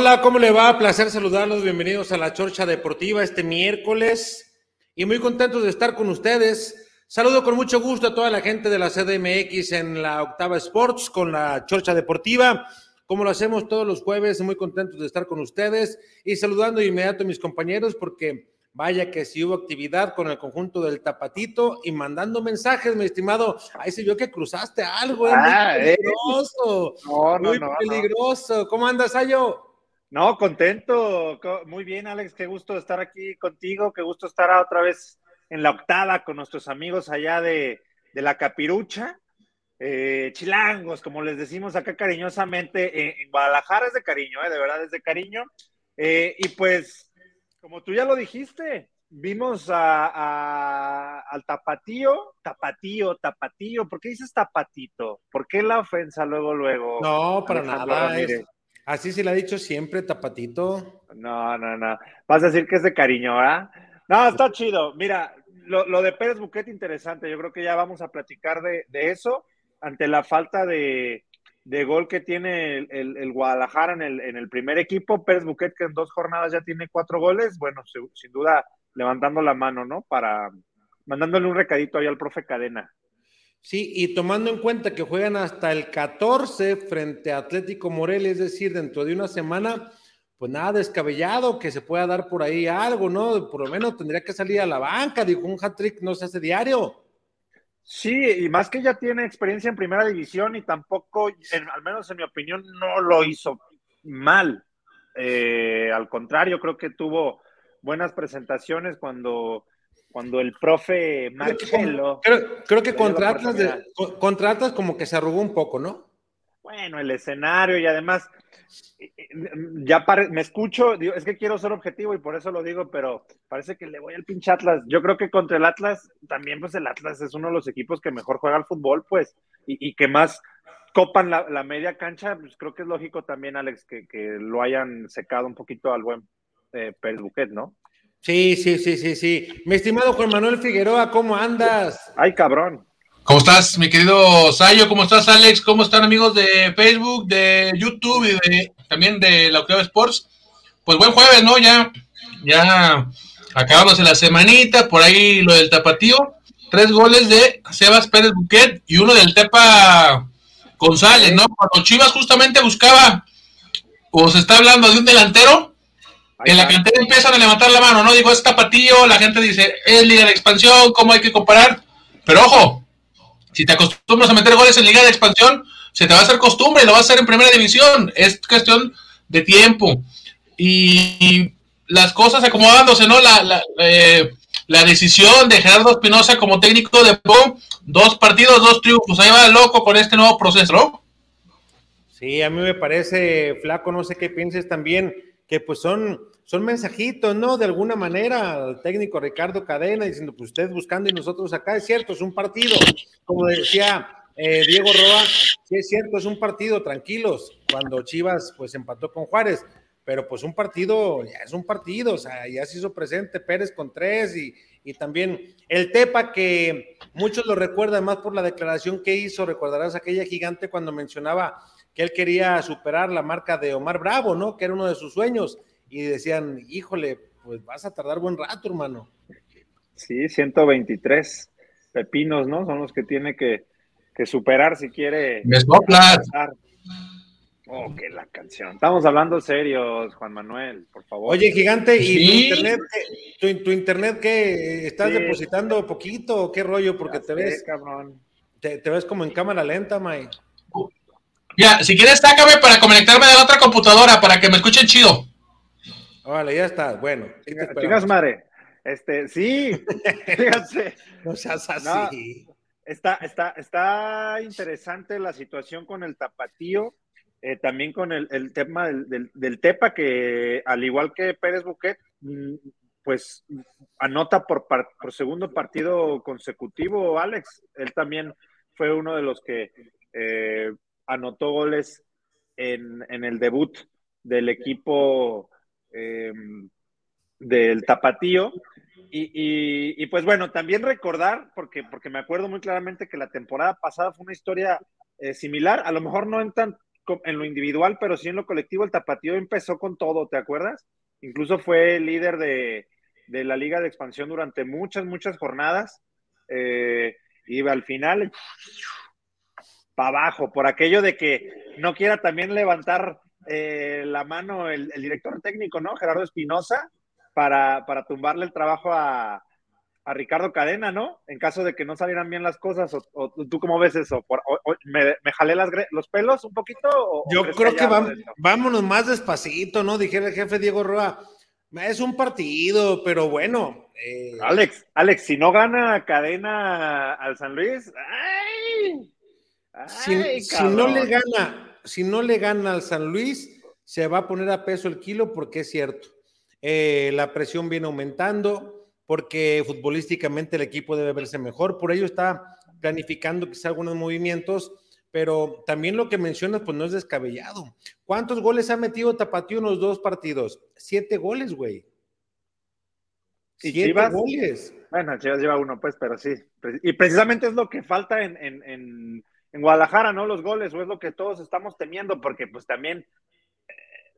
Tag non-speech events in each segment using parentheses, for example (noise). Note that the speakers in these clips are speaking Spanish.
Hola, ¿cómo le va? Placer saludarlos. Bienvenidos a la Chorcha Deportiva este miércoles y muy contentos de estar con ustedes. Saludo con mucho gusto a toda la gente de la CDMX en la Octava Sports con la Chorcha Deportiva, como lo hacemos todos los jueves. Muy contentos de estar con ustedes y saludando de inmediato a mis compañeros porque vaya que sí hubo actividad con el conjunto del Tapatito y mandando mensajes, mi estimado. Ahí se vio que cruzaste algo, ¿eh? muy Ah, eh. peligroso. No, no, muy no, no. peligroso. ¿Cómo andas, Ayo? No, contento. Co- Muy bien, Alex. Qué gusto estar aquí contigo. Qué gusto estar otra vez en la octava con nuestros amigos allá de, de la Capirucha. Eh, chilangos, como les decimos acá cariñosamente. eh, en Guadalajara es de cariño, eh, de verdad es de cariño. Eh, y pues, como tú ya lo dijiste, vimos a, a- al tapatío, tapatío, tapatío. ¿Por qué dices tapatito? ¿Por qué la ofensa luego, luego? No, para Alejandro nada. Es- así se le ha dicho siempre, Tapatito. No, no, no. Vas a decir que es de cariño, ¿verdad? No, está chido. Mira, lo, lo de Pérez Buquet interesante. Yo creo que ya vamos a platicar de, de eso ante la falta de, de gol que tiene el, el- Guadalajara en el, en el primer equipo. Pérez Buquet, que en dos jornadas ya tiene cuatro goles. Bueno, sin duda levantando la mano, ¿no? Para mandándole un recadito ahí al profe Cadena. Sí, y tomando en cuenta que juegan hasta el 14 frente a Atlético Morelia, es decir, dentro de una semana, pues nada descabellado que se pueda dar por ahí algo, ¿no? Por lo menos tendría que salir a la banca, dijo un hat-trick no se hace diario. Sí, y más que ya tiene experiencia en primera división y tampoco, al menos en mi opinión, no lo hizo mal. Eh, al contrario, creo que tuvo buenas presentaciones cuando, cuando el profe Marcelo, Creo, creo que contra la Atlas, de- contra Atlas como que se arrugó un poco, ¿no? bueno, el escenario y además, eh, eh, ya pare- me escucho, digo, es que quiero ser objetivo y por eso lo digo, pero parece que le voy al pinche Atlas. Yo creo que contra el Atlas, también pues el Atlas es uno de los equipos que mejor juega al fútbol, pues, y, y que más copan la, la media cancha, pues creo que es lógico también, Alex, que, que lo hayan secado un poquito al buen eh, Pérez Buquet, ¿no? Sí, sí, sí, sí, sí. Mi estimado Juan Manuel Figueroa, ¿cómo andas? Ay, cabrón. ¿Cómo estás, mi querido Sayo? ¿Cómo estás, Alex? ¿Cómo están amigos de Facebook, de YouTube y de, también de la Octava Sports? Pues buen jueves, ¿no? Ya, ya acabamos la semanita, por ahí lo del tapatío. Tres goles de Sebas Pérez Buquet y uno del Tepa González, ¿no? Cuando Chivas justamente buscaba, o se está hablando de un delantero, en la cantera empiezan a levantar la mano, ¿no? Digo, es tapatío, la gente dice, es Liga de Expansión, ¿cómo hay que comparar? Pero ojo, si te acostumbras a meter goles en Liga de Expansión, se te va a hacer costumbre y lo vas a hacer en Primera División. Es cuestión de tiempo. Y las cosas acomodándose, ¿no? La, la, eh, la decisión de Gerardo Espinosa como técnico de POM, dos partidos, dos triunfos. Ahí va el loco con este nuevo proceso, ¿no? Sí, a mí me parece, flaco, no sé qué pienses también, que pues son, son mensajitos, ¿no? De alguna manera, al técnico Ricardo Cadena diciendo, pues usted buscando y nosotros acá, es cierto, es un partido. Como decía eh, Diego Roa, sí es cierto, es un partido, tranquilos, cuando Chivas pues empató con Juárez, pero pues un partido, ya es un partido, o sea, ya se hizo presente Pérez con tres y, y también el Tepa que muchos lo recuerdan más por la declaración que hizo, recordarás aquella gigante cuando mencionaba que él quería superar la marca de Omar Bravo, ¿no? Que era uno de sus sueños. Y decían, híjole, pues vas a tardar buen rato, hermano. Sí, 123 pepinos, ¿no? Son los que tiene que, que superar si quiere. Me soplas. Oh, que la canción. Estamos hablando serios, Juan Manuel, por favor. Oye, gigante, ¿y tu internet, qué- tu, tu internet qué? ¿Estás Sí. depositando poquito o qué rollo? Porque Ya te sé, ves, cabrón. te, te ves como en cámara lenta, May. Mira, si quieres, sácame para conectarme de la otra computadora para que me escuchen chido. Órale, ya está. Bueno, ¿qué te Chingas esperamos? madre. Este, sí, (laughs) fíjate. No seas así. Está, está, está interesante la situación con el tapatío. eh, también con el, tema del, Tepa, que al igual que Pérez Buquet, mm, pues anota por, por segundo partido consecutivo, Alex. Él también fue uno de los que eh, anotó goles en, el debut del equipo em, del Tapatío. Y, pues bueno, también recordar, porque, porque me acuerdo muy claramente que la temporada pasada fue una historia eh, similar, a lo mejor no en, tan, en lo individual, pero sí en lo colectivo, el Tapatío empezó con todo, ¿te acuerdas? Incluso fue líder de, la Liga de Expansión durante muchas, muchas jornadas. Eh, y al final, para abajo, por aquello de que no quiera también levantar eh, la mano el, director técnico, ¿no? Gerardo Espinosa, para, para tumbarle el trabajo a, Ricardo Cadena, ¿no? En caso de que no salieran bien las cosas, o, tú cómo ves eso? me, jalé los pelos un poquito? Yo creo que, vámonos más despacito, ¿no? Dijera el jefe Diego Roa, es un partido, pero bueno. Eh, Alex, Alex, si no gana Cadena al San Luis, ¡ay! Si, no le gana, si no le gana al San Luis, se va a poner a peso el kilo porque es cierto. Eh, la presión viene aumentando porque futbolísticamente el equipo debe verse mejor. Por ello está planificando quizá algunos movimientos, pero también lo que mencionas, pues no es descabellado. ¿Cuántos goles ha metido Tapatío en los dos partidos? Siete goles, güey. Siete goles. Bueno, Chivas lleva uno, pues, pero sí. Y precisamente es lo que falta en en Guadalajara, ¿no? Los goles, o es lo que todos estamos temiendo, porque pues también eh,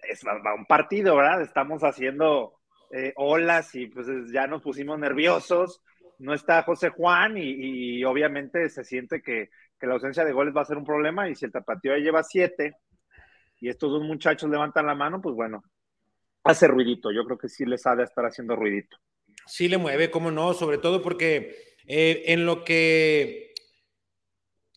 es un partido, ¿verdad? Estamos haciendo eh, olas y pues ya nos pusimos nerviosos. No está José Juan y, obviamente se siente que, la ausencia de goles va a ser un problema y si el tapatío lleva siete y estos dos muchachos levantan la mano, pues bueno, hace ruidito. Yo creo que sí les ha de estar haciendo ruidito. Sí le mueve, cómo no, sobre todo porque eh, en lo que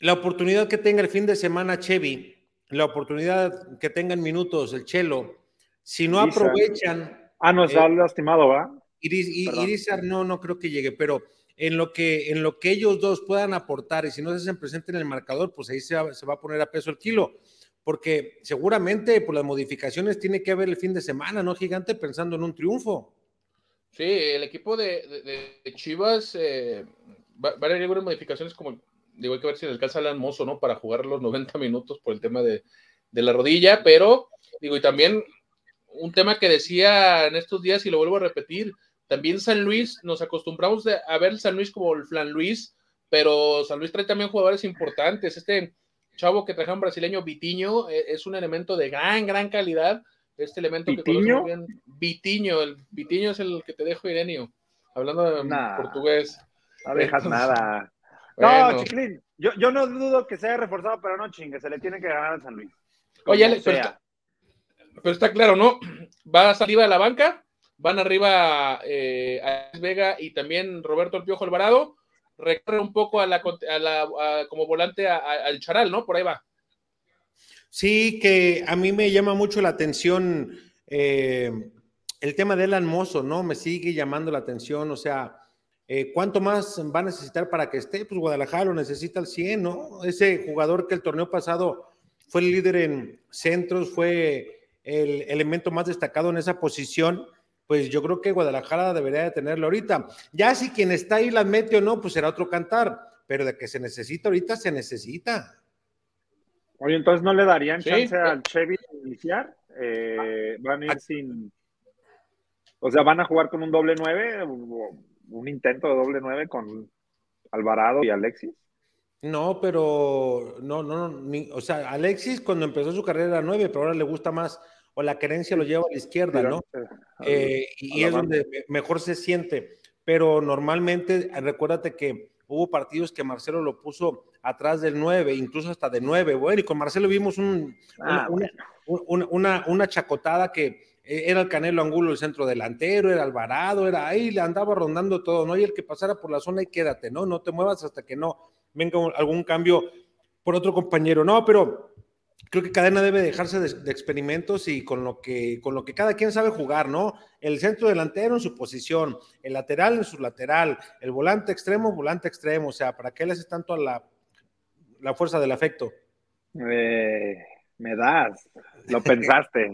la oportunidad que tenga el fin de semana Chevy, la oportunidad que tengan minutos el Chelo, si no aprovechan. Ah, nos ha lastimado, ¿va? Iris, no, no creo que llegue, pero en lo que, en lo que ellos dos puedan aportar y si no se hacen presente en el marcador, pues ahí se va, a poner a peso el kilo. Porque seguramente por las modificaciones tiene que haber el fin de semana, ¿no, Gigante? Pensando en un triunfo. Sí, el equipo de, Chivas eh, va, va, a haber algunas modificaciones como digo, hay que ver si le alcanza Alan Mozo, ¿no? Para jugar los 90 minutos por el tema de, la rodilla, pero digo, y también un tema que decía en estos días y lo vuelvo a repetir, también San Luis, nos acostumbramos a ver San Luis como el Flan Luis, pero San Luis trae también jugadores importantes. Este chavo que trajeron brasileño, Vitiño, e, es un elemento de gran, gran calidad. Este elemento ¿Vitiño? que Vitiño, el Vitiño es el que te dejo, Irenio, hablando en portugués. No dejas nada. No, Chiclín, yo, yo no dudo que sea reforzado, pero no chingue, se le tiene que ganar a San Luis. Oye, pero está, claro, ¿no? (clears throat) Va arriba de la banca, van arriba eh, a Vega y también Roberto El Piojo Alvarado, recorre un poco a la, a la como volante al Charal, ¿no? Por ahí va. Sí, que a mí me llama mucho la atención eh, el tema de Elan Mozo, ¿no? Me sigue llamando la atención, o sea, eh, ¿Cuánto más va a necesitar para que esté? Pues Guadalajara lo necesita al 100, ¿no? Ese jugador que el torneo pasado fue el líder en centros, fue el elemento más destacado en esa posición, pues yo creo que Guadalajara debería de tenerlo ahorita. Ya si quien está ahí la mete o no, pues será otro cantar, pero de que se necesita ahorita, se necesita. Oye, entonces no le darían chance al Chevy de iniciar, eh, van a ir sin, o sea, van a jugar con un doble nueve un intento de doble nueve con Alvarado y Alexis? No, pero no, no, no o sea, Alexis cuando empezó su carrera era nueve, pero ahora le gusta más, o la querencia lo lleva a la izquierda, ¿no? Eh, y es donde mejor se siente. Pero normalmente, recuérdate que hubo partidos que Marcelo lo puso atrás del nueve, incluso hasta de nueve. Bueno, y con Marcelo vimos un, ah, una, una chacotada que era el Canelo Angulo el centro delantero, era Alvarado, era ahí, le andaba rondando todo, ¿no? Y el que pasara por la zona y quédate, ¿no? No te muevas hasta que no venga algún cambio por otro compañero, no, pero creo que Cadena debe dejarse de, experimentos y con lo, que, con lo que cada quien sabe jugar, ¿no? El centro delantero en su posición, el lateral en su lateral, el volante extremo, volante extremo, o sea, ¿para qué le hace tanto a la, la fuerza del afecto? Eh, Me das. Lo pensaste.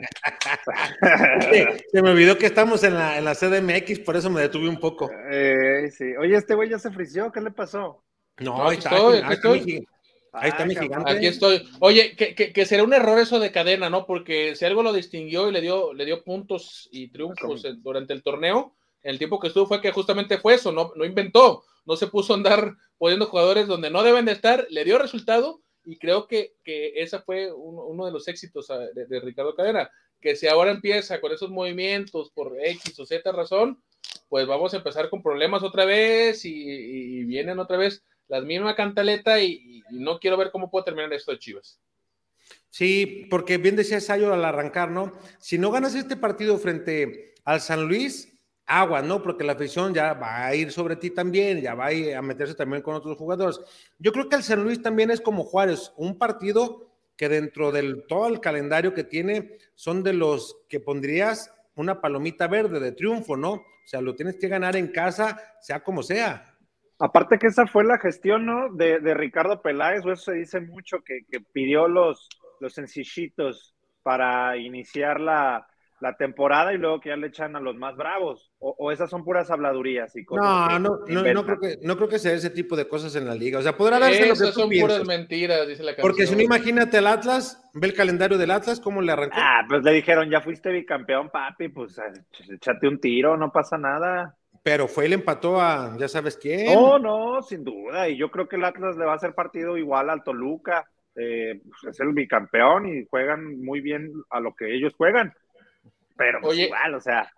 (laughs) se me olvidó que estamos en la, en la CDMX, por eso me detuve un poco. Eh, sí. Oye, este güey ya se frició, ¿qué le pasó? No, ahí está, estoy, aquí, estoy. Ahí está mi gigante. Aquí estoy. Oye, que, que, será un error eso de cadena, ¿no? Porque si algo lo distinguió y le dio, le dio puntos y triunfos durante el torneo, en el tiempo que estuvo fue que justamente fue eso, no, no inventó, no se puso a andar poniendo jugadores donde no deben de estar, le dio resultado y creo que, que ese fue uno, de los éxitos ah, de, Ricardo Cadena, que si ahora empieza con esos movimientos por X o Z razón, pues vamos a empezar con problemas otra vez y, vienen otra vez las mismas cantaleta y, no quiero ver cómo puede terminar esto de Chivas. Sí, porque bien decía Sayo al arrancar, ¿no? Si no ganas este partido frente al San Luis, agua, ¿no? Porque la afición ya va a ir sobre ti también, ya va a, ir a meterse también con otros jugadores. Yo creo que el San Luis también es como Juárez, un partido que dentro del todo el calendario que tiene son de los que pondrías una palomita verde de triunfo, ¿no? O sea, lo tienes que ganar en casa, sea como sea. Aparte que esa fue la gestión, ¿no? De, Ricardo Peláez, o eso se dice mucho, que, pidió los, los sencillitos para iniciar la, la temporada y luego que ya le echan a los más bravos. O, esas son puras habladurías y cosas. No, no, no, no, creo que, no creo que sea ese tipo de cosas en la liga. O sea, podrá darse lo que tú son puras mentiras, dice la canción. Porque si no, imagínate el Atlas, ve el calendario del Atlas, cómo le arrancó. Ah, pues le dijeron, ya fuiste bicampeón, papi, pues échate un tiro, no pasa nada. Pero fue y le empató a, ya sabes quién. No, no, sin duda. Y yo creo que el Atlas le va a hacer partido igual al Toluca. Eh, pues, es el bicampeón y juegan muy bien a lo que ellos juegan pero pues, igual, o sea,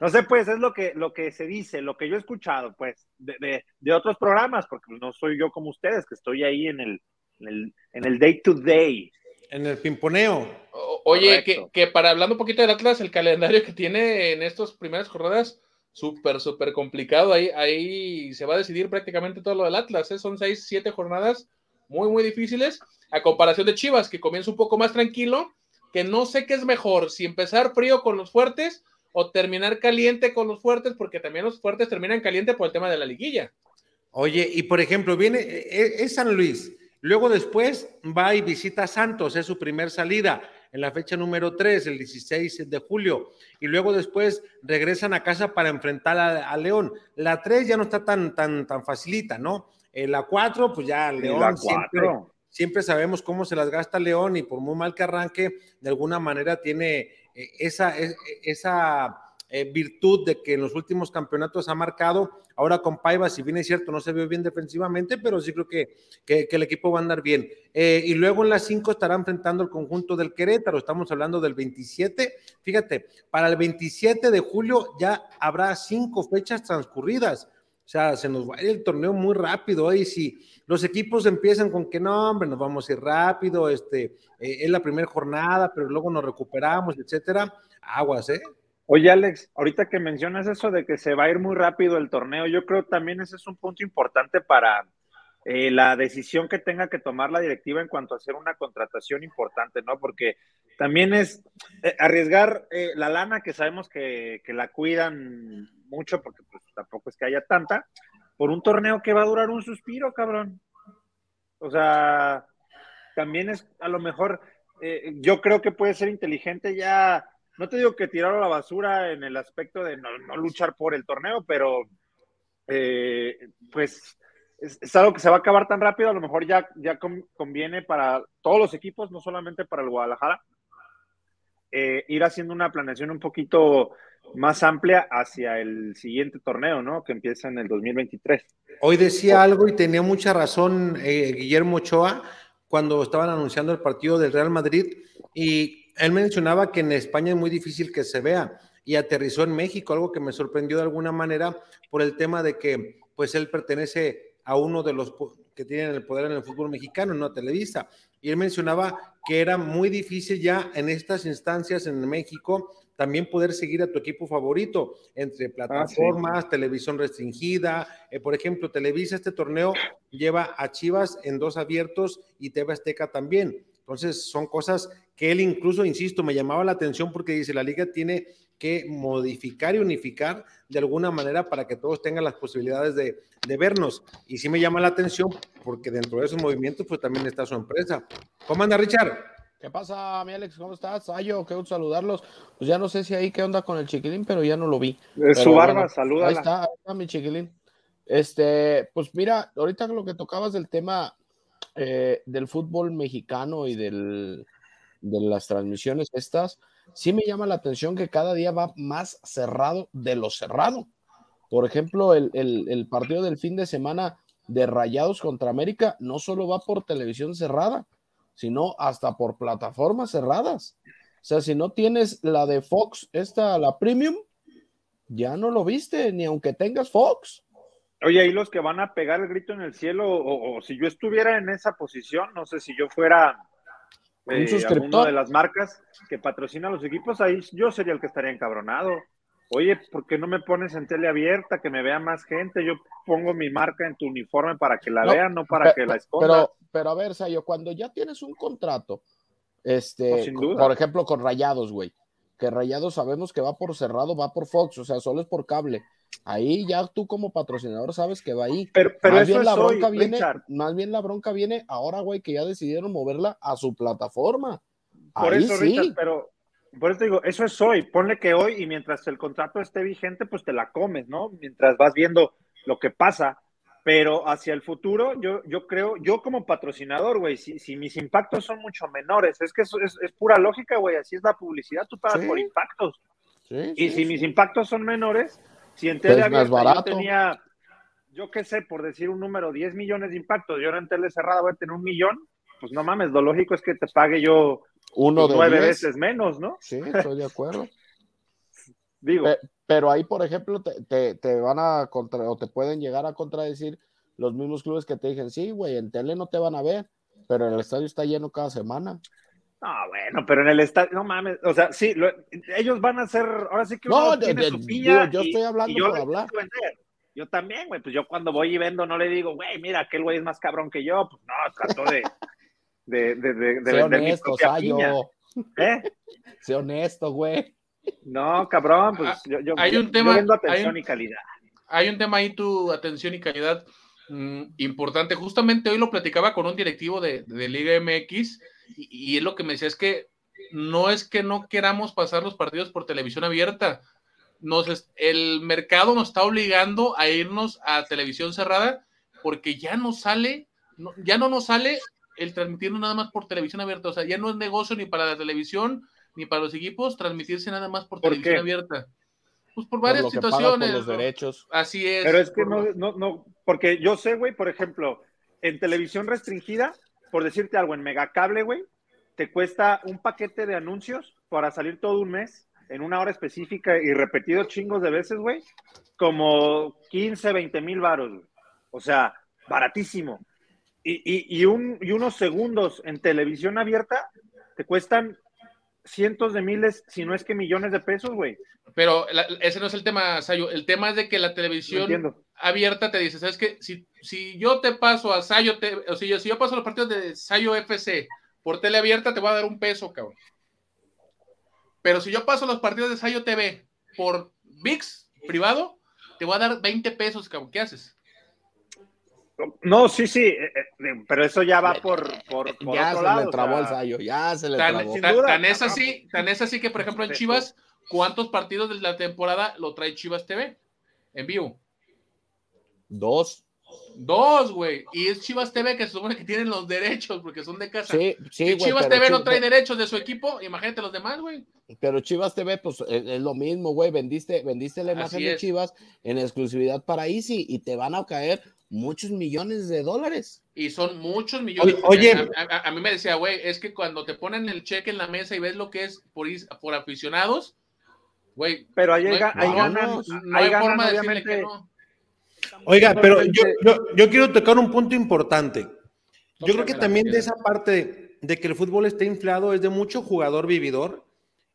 no sé, pues es lo que, lo que se dice, lo que yo he escuchado, pues, de, de, otros programas, porque no soy yo como ustedes, que estoy ahí en el, en el, en el day to day. En el pimponeo. oye, que, que, para hablando un poquito del Atlas, el calendario que tiene en estas primeras jornadas, súper, súper complicado. Ahí, ahí se va a decidir prácticamente todo lo del Atlas. ¿eh? Son seis, siete jornadas muy, muy difíciles. A comparación de Chivas, que comienza un poco más tranquilo que no sé qué es mejor, si empezar frío con los fuertes o terminar caliente con los fuertes, porque también los fuertes terminan caliente por el tema de la liguilla. Oye, y por ejemplo, viene, e, e, es San Luis, luego después va y visita a Santos, es su primer salida en la fecha número 3, el 16 de julio, y luego después regresan a casa para enfrentar a, León. La 3 ya no está tan, tan, tan facilita, ¿no? En la 4, pues ya León la siempre, siempre sabemos cómo se las gasta León y por muy mal que arranque, de alguna manera tiene eh, esa, esa eh, virtud de que en los últimos campeonatos ha marcado. Ahora con Paiva, si bien es cierto, no se ve bien defensivamente, pero sí creo que, que, el equipo va a andar bien. Eh, y luego en las 5 estará enfrentando el conjunto del Querétaro. Estamos hablando del 27. Fíjate, para el 27 de julio ya habrá cinco fechas transcurridas. O sea, se nos va a ir el torneo muy rápido. Y si los equipos empiezan con que no, hombre, nos vamos a ir rápido, este, eh, es la primera jornada, pero luego nos recuperamos, etcétera, aguas, ¿eh? Oye, Alex, ahorita que mencionas eso de que se va a ir muy rápido el torneo, yo creo también ese es un punto importante para eh, la decisión que tenga que tomar la directiva en cuanto a hacer una contratación importante, ¿no? Porque también es eh, arriesgar la lana que sabemos que, que la cuidan mucho, porque pues, tampoco es que haya tanta, por un torneo que va a durar un suspiro, cabrón. O sea, también es a lo mejor, eh, yo creo que puede ser inteligente ya, no te digo que tirar a la basura en el aspecto de no, luchar por el torneo, pero eh, pues es, algo que se va a acabar tan rápido, a lo mejor ya, ya conviene para todos los equipos, no solamente para el Guadalajara, eh, ir haciendo una planeación un poquito más amplia hacia el siguiente torneo, ¿no? Que empieza en el 2023. Hoy decía algo y tenía mucha razón eh, Guillermo Ochoa cuando estaban anunciando el partido del Real Madrid y él mencionaba que en España es muy difícil que se vea y aterrizó en México, algo que me sorprendió de alguna manera por el tema de que pues él pertenece a uno de los que tienen el poder en el fútbol mexicano, no Televisa. Y él mencionaba que era muy difícil ya en estas instancias en México también poder seguir a tu equipo favorito entre ah, plataformas, televisión restringida. Eh, por ejemplo, Televisa este torneo lleva a Chivas en dos abiertos y TV Azteca también. Entonces, son cosas que él incluso, insisto, me llamaba la atención porque dice, la liga tiene que modificar y unificar de alguna manera para que todos tengan las posibilidades de, de vernos. Y sí me llama la atención porque dentro de esos movimientos pues también está su empresa. ¿Cómo anda Richard? ¿Qué pasa, mi Alex? ¿Cómo estás? Ayo, qué gusto saludarlos. Pues ya no sé si ahí qué onda con el chiquilín, pero ya no lo vi. Es su barba, saluda. Ahí está, ahí está mi chiquilín. Este, pues mira, ahorita lo que tocabas del tema eh, del fútbol mexicano y del, de las transmisiones estas, sí me llama la atención que cada día va más cerrado de lo cerrado. Por ejemplo, el, el, partido del fin de semana de Rayados contra América no solo va por televisión cerrada, sino hasta por plataformas cerradas. O sea, si no tienes la de Fox, esta, la premium, ya no lo viste, ni aunque tengas Fox. Oye, ahí los que van a pegar el grito en el cielo, o si yo estuviera en esa posición, no sé si yo fuera eh, un suscriptor de las marcas que patrocina los equipos, ahí yo sería el que estaría encabronado. Oye, ¿por qué no me pones en tele abierta, que me vea más gente? Yo pongo mi marca en tu uniforme para que la No, vean, no para que la esconda. Pero, pero a ver, Sayo, cuando ya tienes un contrato, este, No, sin co- duda. por ejemplo, con Rayados, güey, que Rayados sabemos que va por cerrado, va por Fox, o sea, solo es por cable. Ahí ya tú como patrocinador sabes que va ahí. pero pero más eso bien es la hoy, bronca viene, Richard. más bien la bronca viene ahora, güey, que ya decidieron moverla a su plataforma. Por Ahí eso, sí. Richard, pero por eso te digo, eso es hoy. Ponle que hoy y mientras el contrato esté vigente, pues te la comes, ¿no? Mientras vas viendo lo que pasa. Pero hacia el futuro, yo, yo creo, yo como patrocinador, güey, si, si mis impactos son mucho menores, es que es, es pura lógica, güey, así es la publicidad, tú pagas Sí. por impactos. Sí, Y si mis impactos son menores, si en Pues tele más abierta yo tenía, yo qué sé, por decir un número, 10 millones de impactos, y ahora en tele cerrada voy a tener un millón, pues no mames, lo lógico es que te pague yo Uno pues, de nueve veces menos, ¿no? Sí, estoy de acuerdo. (laughs) Digo, Pe- Pero ahí, por ejemplo, te, te- te van a contra o te pueden llegar a contradecir los mismos clubes que te dicen, sí, güey, en tele no te van a ver, pero el estadio está lleno cada semana. No, bueno, pero en el estadio, no mames, o sea, sí, lo- ellos van a hacer, ahora sí que No, uno de- tiene de- su piña digo, yo y- estoy hablando y yo por hablar. Yo también, güey, pues yo cuando voy y vendo no le digo, güey, mira, aquel güey es más cabrón que yo, pues no, trato de, (laughs) de, de, de, de vender mi honesto, propia Sayo, piña, ¿eh? sé honesto, güey. No, cabrón, pues Ah, yo, yo, hay un yo tema- vendo hay atención un- y calidad. hay un tema ahí, tu atención y calidad mm, importante. Justamente hoy lo platicaba con un directivo de, de Liga MX y, y es lo que me decía, es que no es que no queramos pasar los partidos por televisión abierta. Nos es- el mercado nos está obligando a irnos a televisión cerrada porque ya no sale, no- ya no nos sale el transmitirnos nada más por televisión abierta. O sea, ya no es negocio ni para la televisión ni para los equipos transmitirse nada más por, ¿Por televisión qué? abierta. Pues por Por varias lo pagas por situaciones. los derechos. Así es. Pero es que por no, no, no, porque yo sé, güey, por ejemplo, en televisión restringida, por decirte algo, en Megacable, güey, te cuesta un paquete de anuncios para salir todo un mes en una hora específica y repetido chingos de veces, güey, como 15, 20 mil varos, güey. O sea, baratísimo. Y, y, y, un, y unos segundos en televisión abierta te cuestan cientos de miles, si no es que millones de pesos, güey. Pero la- ese no es el tema, Sayo. El tema es de que la televisión abierta te dice, ¿sabes qué? Si, si yo te paso a Sayo, te- o si yo, si yo paso los partidos de Sayo FC por tele abierta, te voy a dar un peso, cabrón. Pero si yo paso los partidos de Sayo TV por VIX privado, te voy a dar 20 pesos, cabrón. ¿Qué haces? No, sí, sí, eh, eh, pero eso ya va por, por, por ya otro se lado. le o trabó sea, el Sayo, ya se le Tan, trabó. tan- duda, tan es así, tan es así que, por ejemplo, en. Chivas, ¿cuántos partidos de la temporada lo trae Chivas TV? En vivo. Dos. Dos, güey. Y es Chivas TV que se supone que tienen los derechos porque son de casa. Sí, sí, si. Chivas TV no trae derechos de su equipo, imagínate los demás, güey. Pero Chivas TV, pues es, es lo mismo, güey. Vendiste, vendiste la imagen de. Chivas en exclusividad para Easy y te van a caer muchos millones de dólares. Y son muchos millones. Oye, A, a- a mí me decía, güey, es que cuando te ponen el cheque en la mesa y ves lo que es por, por aficionados, güey, Pero ahí, No hay- ahí no, ganan, no, no ahí hay ganan, forma de decirle obviamente. que no. Oiga, pero yo, yo, yo quiero tocar un punto importante. Yo creo que también de esa parte de que el fútbol esté inflado es de mucho jugador vividor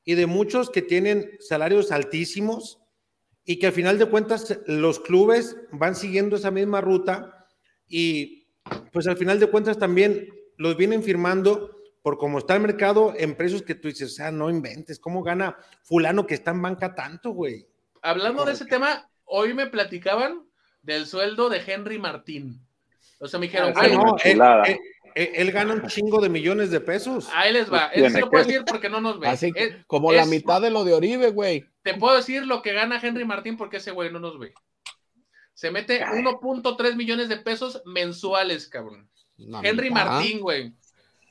y de muchos que tienen salarios altísimos y que al final de cuentas los clubes van siguiendo esa misma ruta y pues al final de cuentas también los vienen firmando por cómo está el mercado en precios que tú dices, ah, no inventes, ¿cómo gana fulano que está en banca tanto, güey? Hablando de ese tema, hoy me platicaban del sueldo de Henry Martín. O sea, me dijeron, Ah, no. Eh, él gana un chingo de millones de pesos. Ahí les va. Eso se lo puedo decir porque no nos ve. Así Es- como la es- mitad de lo de Oribe, güey. Te puedo decir lo que gana Henry Martín porque ese güey no nos ve. Se mete 1.3 millones de pesos mensuales, cabrón. La Henry mitad. Martín, güey.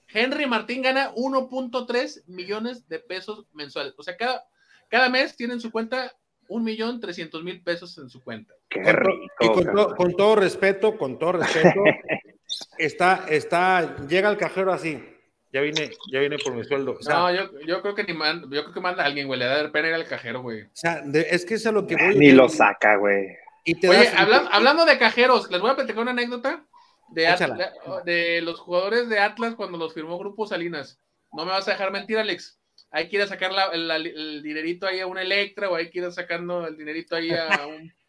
Henry Martín gana 1.3 millones de pesos mensuales. O sea, cada, cada mes tiene en su cuenta un millón trescientos mil pesos en su cuenta. Qué rico. y con, to- cabrón. con todo respeto, con todo respeto, (laughs) está, está, llega el cajero así. Ya vine, ya vine por mi sueldo. O sea, No, yo, yo creo que ni man- yo creo que manda a alguien, güey. Le da pena ir al cajero, güey. o sea, de- es que es a lo que voy. Ni lo saca, güey. Y te Oye, das- habla- hablando de cajeros, les voy a platicar una anécdota de, At- Échala. de, los jugadores de Atlas cuando los firmó Grupo Salinas. No me vas a dejar mentir, Alex. Hay que ir a sacar la- la- el dinerito ahí a una Electra o hay que ir sacando el dinerito ahí a un... (laughs)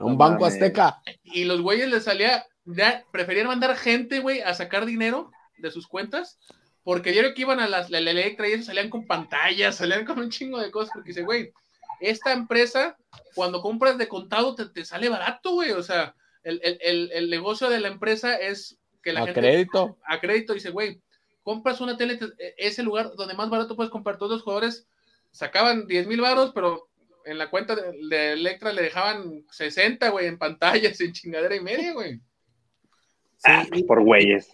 Un No banco azteca. Y los güeyes les salía, ya preferían mandar gente, güey, a sacar dinero de sus cuentas, porque diario que iban a las, la, la Electra y eso salían con pantallas, salían con un chingo de cosas, porque dice, güey, esta empresa, cuando compras de contado, te, te sale barato, güey, o sea, el, el- el- el negocio de la empresa es que la A gente crédito. a crédito dice, güey, compras una tele, te- es el lugar donde más barato puedes comprar. Todos los jugadores sacaban 10 mil baros, pero en la cuenta de, de Electra le dejaban 60, güey, en pantallas, en chingadera y media, güey. Ah, pues por güeyes.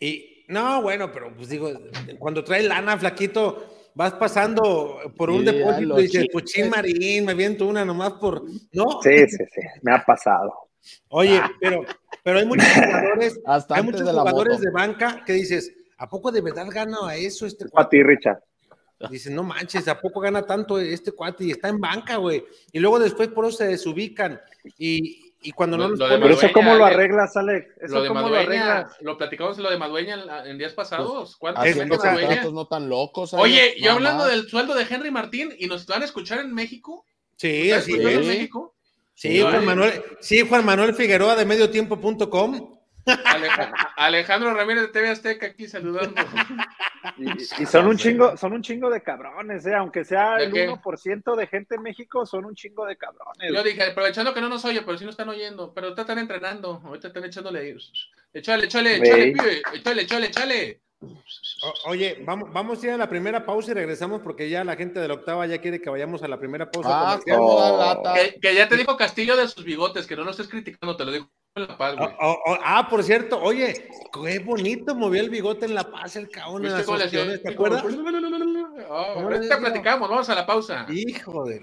Y no, bueno, pero pues digo, cuando traes lana, flaquito, vas pasando por un Sí, a depósito y dices, puchín marín, me aviento una nomás por. No, Sí, sí, sí. Me ha pasado. oye, pero, pero hay muchos jugadores, (laughs) Hasta hay muchos de jugadores de banca que dices, ¿a poco de verdad gana a eso este A cuate? ti, Richard. Dices, no manches, ¿a poco gana tanto este cuate? Y está en banca, güey. Y luego después por eso se desubican. Y, y cuando no Lo- los lo de ponen- Pero eso, Madueña, ¿cómo lo Alex. arreglas, Alex? ¿Eso Lo de cómo lo arreglas? lo platicamos en lo de Madueña en, en días pasados. ¿Cuánto Es- Haciendo contratos no tan locos. Oye, yo hablando del sueldo de Henry Martín y nos van a escuchar en México. Sí, ¿Estás así escuchando es. en. México? Sí, Juan Manuel, sí, Juan Manuel Figueroa de mediotiempo.com. Aleja- Alejandro Ramírez de TV Azteca aquí saludando. Y, y son un chingo, son un chingo de cabrones, ¿eh? Aunque sea ¿De el qué? 1% de gente en México, son un chingo de cabrones. Yo dije, aprovechando que no nos oye, pero sí nos están oyendo, pero te están entrenando, ahorita están echándole. Échale, échale, échale, pibe, échale, échale, échale. O- oye, vamos, vamos a ir a la primera pausa y regresamos porque ya la gente de la octava ya quiere que vayamos a la primera pausa. Ah, Oh. lata. Que, que ya te dijo Castillo de sus bigotes, que no lo estés criticando, te lo dijo en La Paz, güey. Oh, oh, oh, ah, por cierto, oye, qué bonito movió el bigote en La Paz, el cabrón en ¿Viste las opciones, ¿te acuerdas? Oh, ¿Cómo le ahorita platicamos, vamos a la pausa. Hijo de...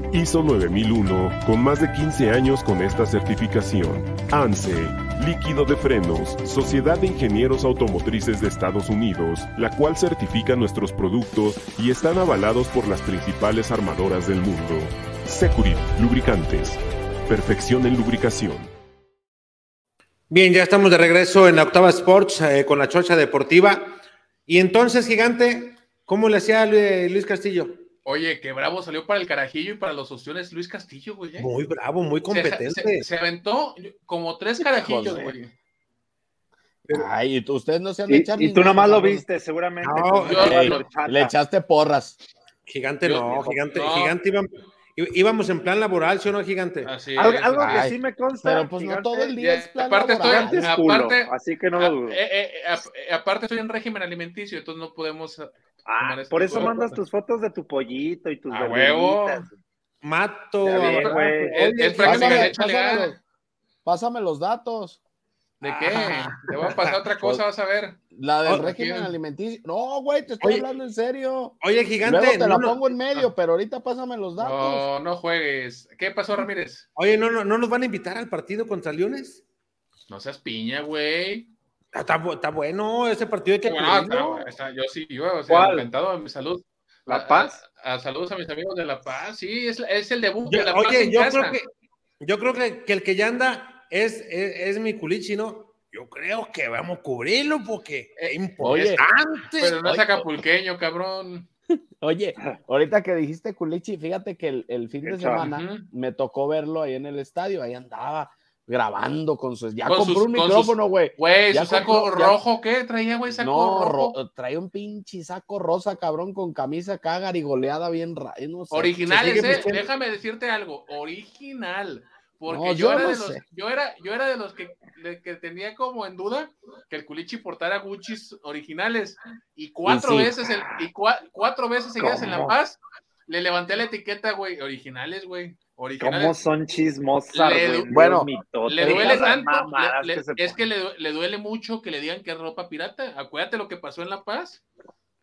ISO 9001, con más de 15 años con esta certificación. ANSE, líquido de frenos, Sociedad de Ingenieros Automotrices de Estados Unidos, la cual certifica nuestros productos y están avalados por las principales armadoras del mundo. Securit, lubricantes. Perfección en lubricación. Bien, ya estamos de regreso en la Octava Sports eh, con la chocha deportiva. Y entonces, gigante, ¿cómo le hacía Lu- Luis Castillo? Oye, qué bravo salió para el carajillo y para los opciones Luis Castillo, güey. ¿eh? Muy bravo, muy competente. Se, se aventó como tres carajillos, güey. Ay, y tú- ustedes no se han de Y, y tú nomás lo viste, seguramente. No, yo- le echaste porras. Gigante no, gigante, no. gigante íbamos, íbamos en plan laboral, ¿sí o no, gigante? Así Algo, es. algo que Ay, sí me consta. Pero pues no todo el día Ya, es plan aparte laboral. Gigante es culo, Aparte- así que no lo dudo. eh, eh, aparte estoy en régimen alimenticio, entonces no podemos. Ah, por eso mandas tus fotos de tu pollito y tus A huevo. verduritas. Mato. Bien. Es- es Pásame, los, pásame los datos. ¿De qué? Te voy a pasar otra cosa, vas a ver. La del Oh, régimen ¿quién? alimenticio. No, güey, te estoy Oye, hablando en serio. Oye, gigante. Luego te la no, pongo en medio, pero ahorita pásame los datos. No, no juegues. ¿Qué pasó, Ramírez? Oye, no, no, no nos van a invitar al partido contra Leones. No seas piña, güey. Ah, Está, está bueno ese partido hay que Bueno, cubrirlo. está- está- yo sí, yo, o sea, ¿Cuál? encantado a mi salud. ¿La A- Paz? A, a saludos a mis amigos de La Paz. Sí, es, es el debut Yo- de La Paz oye, en yo casa. creo que yo creo que, que el que ya anda es, es, es mi culichi, ¿no? Yo creo que vamos a cubrirlo porque es Oye, importante. Pero no es Oye, acapulqueño, cabrón. (laughs) Oye, ahorita que dijiste Culichi, fíjate que el, el fin de semana Ujú. me tocó verlo ahí en el estadio, ahí andaba grabando con su... Ya Con compró sus- un micrófono, güey. Güey, su saco compró- ya- rojo, ¿qué? Traía, güey, saco No, rojo. ro- trae un pinche saco rosa, cabrón, con camisa acá goleada bien ra- no sé. Originales, eh. Déjame decirte algo. Original. Porque No, yo, yo era no de los, yo era, yo era de los que, de- que tenía como en duda que el culichi portara Gucci's originales. Y cuatro sí. veces, el, y cua- cuatro veces seguidas en La. Paz, le levanté la etiqueta, güey. Originales, güey. ¿Cómo Originales. son chismosas, Le- güey? bueno, Le duele tanto, le- es que le, le duele mucho que le digan que es ropa pirata. Acuérdate lo que pasó en La Paz.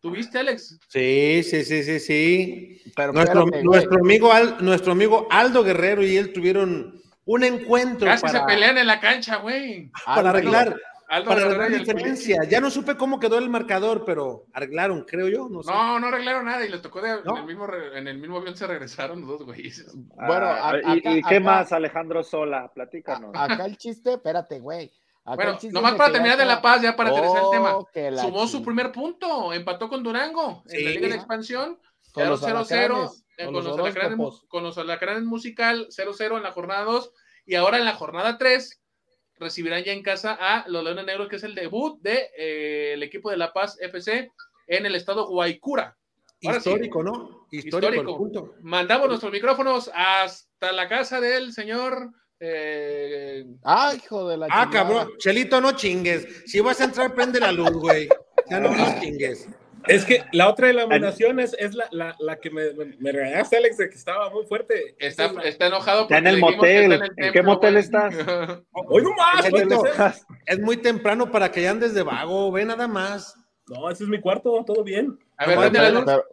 ¿Tuviste, Alex? Sí, sí, sí, sí, sí. Pero Nuestro, nuestro, amigo Al- nuestro amigo Aldo Guerrero y él tuvieron un encuentro Casi para, se pelean en la cancha, güey. (laughs) para arreglar, Aldo para arreglar y el diferencias. Ya no supe cómo quedó el marcador, pero arreglaron, creo yo. No sé. No, no arreglaron nada y les tocó de, ¿No? en, el mismo, en el mismo avión se regresaron los dos güeyes. Bueno, Ah, a- ¿y, acá- y qué acá- más, Alejandro Sola? Platícanos. Acá el chiste, espérate, güey. Acá Bueno, el chiste nomás para terminar de La Paz, ya para aterrizar el tema. Oh, la Sumó su primer punto, empató con Durango en la Sí. Liga de Expansión. Con Quedaron los 0-0 alacranes, eh, con con, los alacranes, con los alacranes musical, 0-0 en la jornada 2. Y ahora en la jornada 3 recibirán ya en casa a los Leones Negros, que es el debut del de, eh, el equipo de La Paz FC en el estado Guaycura. Ahora sí. Histórico, ¿no? Histórico, Histórico. el punto. Mandamos nuestros micrófonos hasta la casa del señor. eh, Ah, hijo de la Ah, chingada. cabrón. Chelito, no chingues. Si vas a entrar, prende la luz, güey. Ya no, no chingues. Es que la otra delaminación es, es la, la, la que me, me, regañaste, Alex, de que estaba muy fuerte. está, es la- está enojado. Está en el motel. ¿En qué motel güey. estás? Hoy no más, Es muy temprano para que ya andes de vago. Ve nada más. No, ese es mi cuarto, todo bien. A ver, prende la luz. Pero-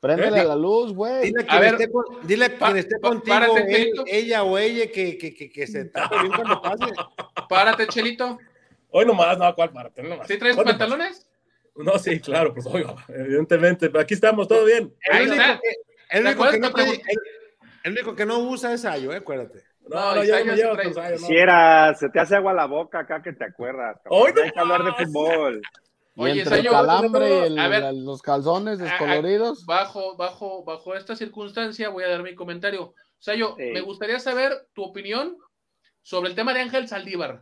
préndele ¿Eh? la luz, güey. Dile a A quien, ver, esté, con- dile a quien esté contigo, párate, él, ella o ella, que, que, que, que se tape bien cuando pase. Párate, Chelito. Hoy no más, no, ¿cuál parte? No, más. ¿Sí traes ¿Cuándo pantalones? No, sí, claro, pues obvio, evidentemente. Pero aquí estamos, todo bien. El único que, el ¿Te único acuerdas que no que te- pregun- el- el único que no usa es Ayo, eh, acuérdate. No, No, no, y me sí llevas trae- con Sayo, no. Quisiera, se te hace agua la boca acá que te acuerdas. Hoy no Hay que hablar de fútbol. Y Oye, entre el Sayo, calambre y el- a ver. el- los calzones descoloridos. Bajo, bajo, bajo esta circunstancia voy a dar mi comentario. Sayo, me gustaría saber tu opinión sobre el tema de Ángel Saldívar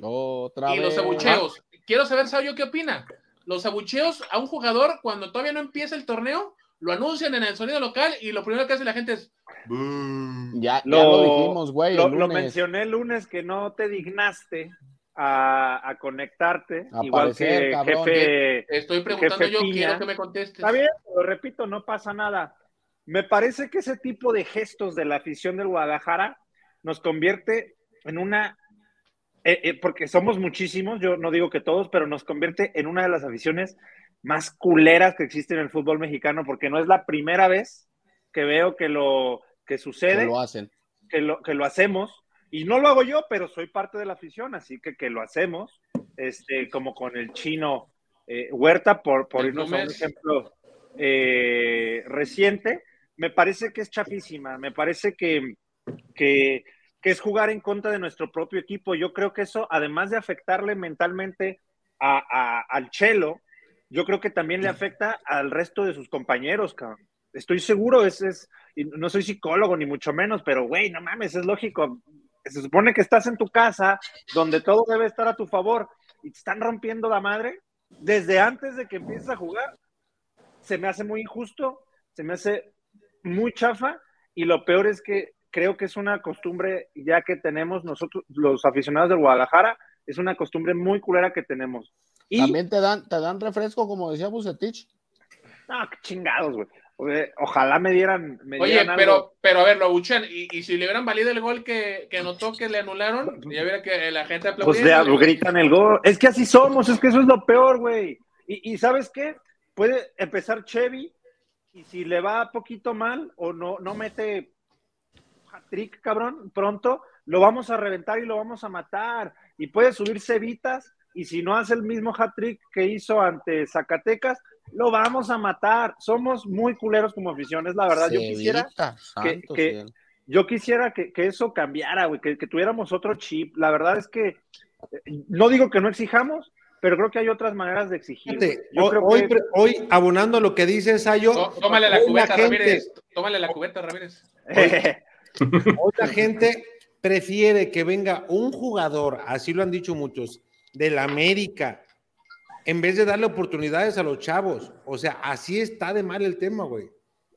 Otra y vez. los abucheos. Quiero saber, Sayo, ¿qué opina? Los abucheos a un jugador cuando todavía no empieza el torneo, lo anuncian en el sonido local y lo primero que hace la gente es... Ya, ya Lo- lo dijimos, güey. Lo, mencioné el lunes que no te dignaste a, a conectarte. igual Aparecer, que cabrón. jefe. Estoy preguntando Jefe yo, Piña. quiero que me contestes. Está bien, lo repito, no pasa nada. Me parece que ese tipo de gestos de la afición del Guadalajara nos convierte en una. Eh, eh, porque somos muchísimos, yo no digo que todos, pero nos convierte en una de las aficiones más culeras que existe en el fútbol mexicano, porque no es la primera vez que veo que lo que Que sucede lo hacen. que lo, que lo hacemos, y no lo hago yo, pero soy parte de la afición, así que que lo hacemos, este, como con el chino eh, Huerta, por, por irnos a un ejemplo eh, reciente, me parece que es chafísima, me parece que, que, que es jugar en contra de nuestro propio equipo. Yo creo que eso, además de afectarle mentalmente a, al Chelo, yo creo que también le afecta al resto de sus compañeros, cabrón. Estoy seguro, es, es, no soy psicólogo ni mucho menos, pero güey, no mames, es lógico. Se supone que estás en tu casa, donde todo debe estar a tu favor, y te están rompiendo la madre desde antes de que empieces a jugar. Se me hace muy injusto, se me hace muy chafa, y lo peor es que creo que es una costumbre ya que tenemos nosotros, los aficionados del Guadalajara, es una costumbre muy culera que tenemos. Y, También te dan, te dan refresco, como decía Bucetich. no, qué chingados, güey. Ojalá me dieran. Me Oye, dieran pero, algo. pero a ver, lo abuchean. Y, y si le hubieran valido el gol que, que anotó, que le anularon, ya hubiera que la gente Pues le gritan el gol. Es que así somos, es que eso es lo peor, güey. Y, y ¿sabes qué? Puede empezar Chevy y si le va poquito mal o no, no mete hat-trick, cabrón, pronto, lo vamos a reventar y lo vamos a matar. Y puede subir Cevitas y si no hace el mismo hat-trick que hizo ante Zacatecas, lo vamos a matar. Somos muy culeros como afición, es la verdad. Yo quisiera que- que- yo quisiera que, que eso cambiara, güey, que, que tuviéramos otro chip. La verdad es que no digo que no exijamos, pero creo que hay otras maneras de exigir. Yo hoy, creo hoy, que hoy, abonando a lo que dice Sayo, Tó- Tómale la cubeta, gente- Ramírez. Tómale la cubeta, Ramírez. hoy (laughs) la gente prefiere que venga un jugador, así lo han dicho muchos, del América, en vez de darle oportunidades a los chavos. O sea, así está de mal el tema, güey.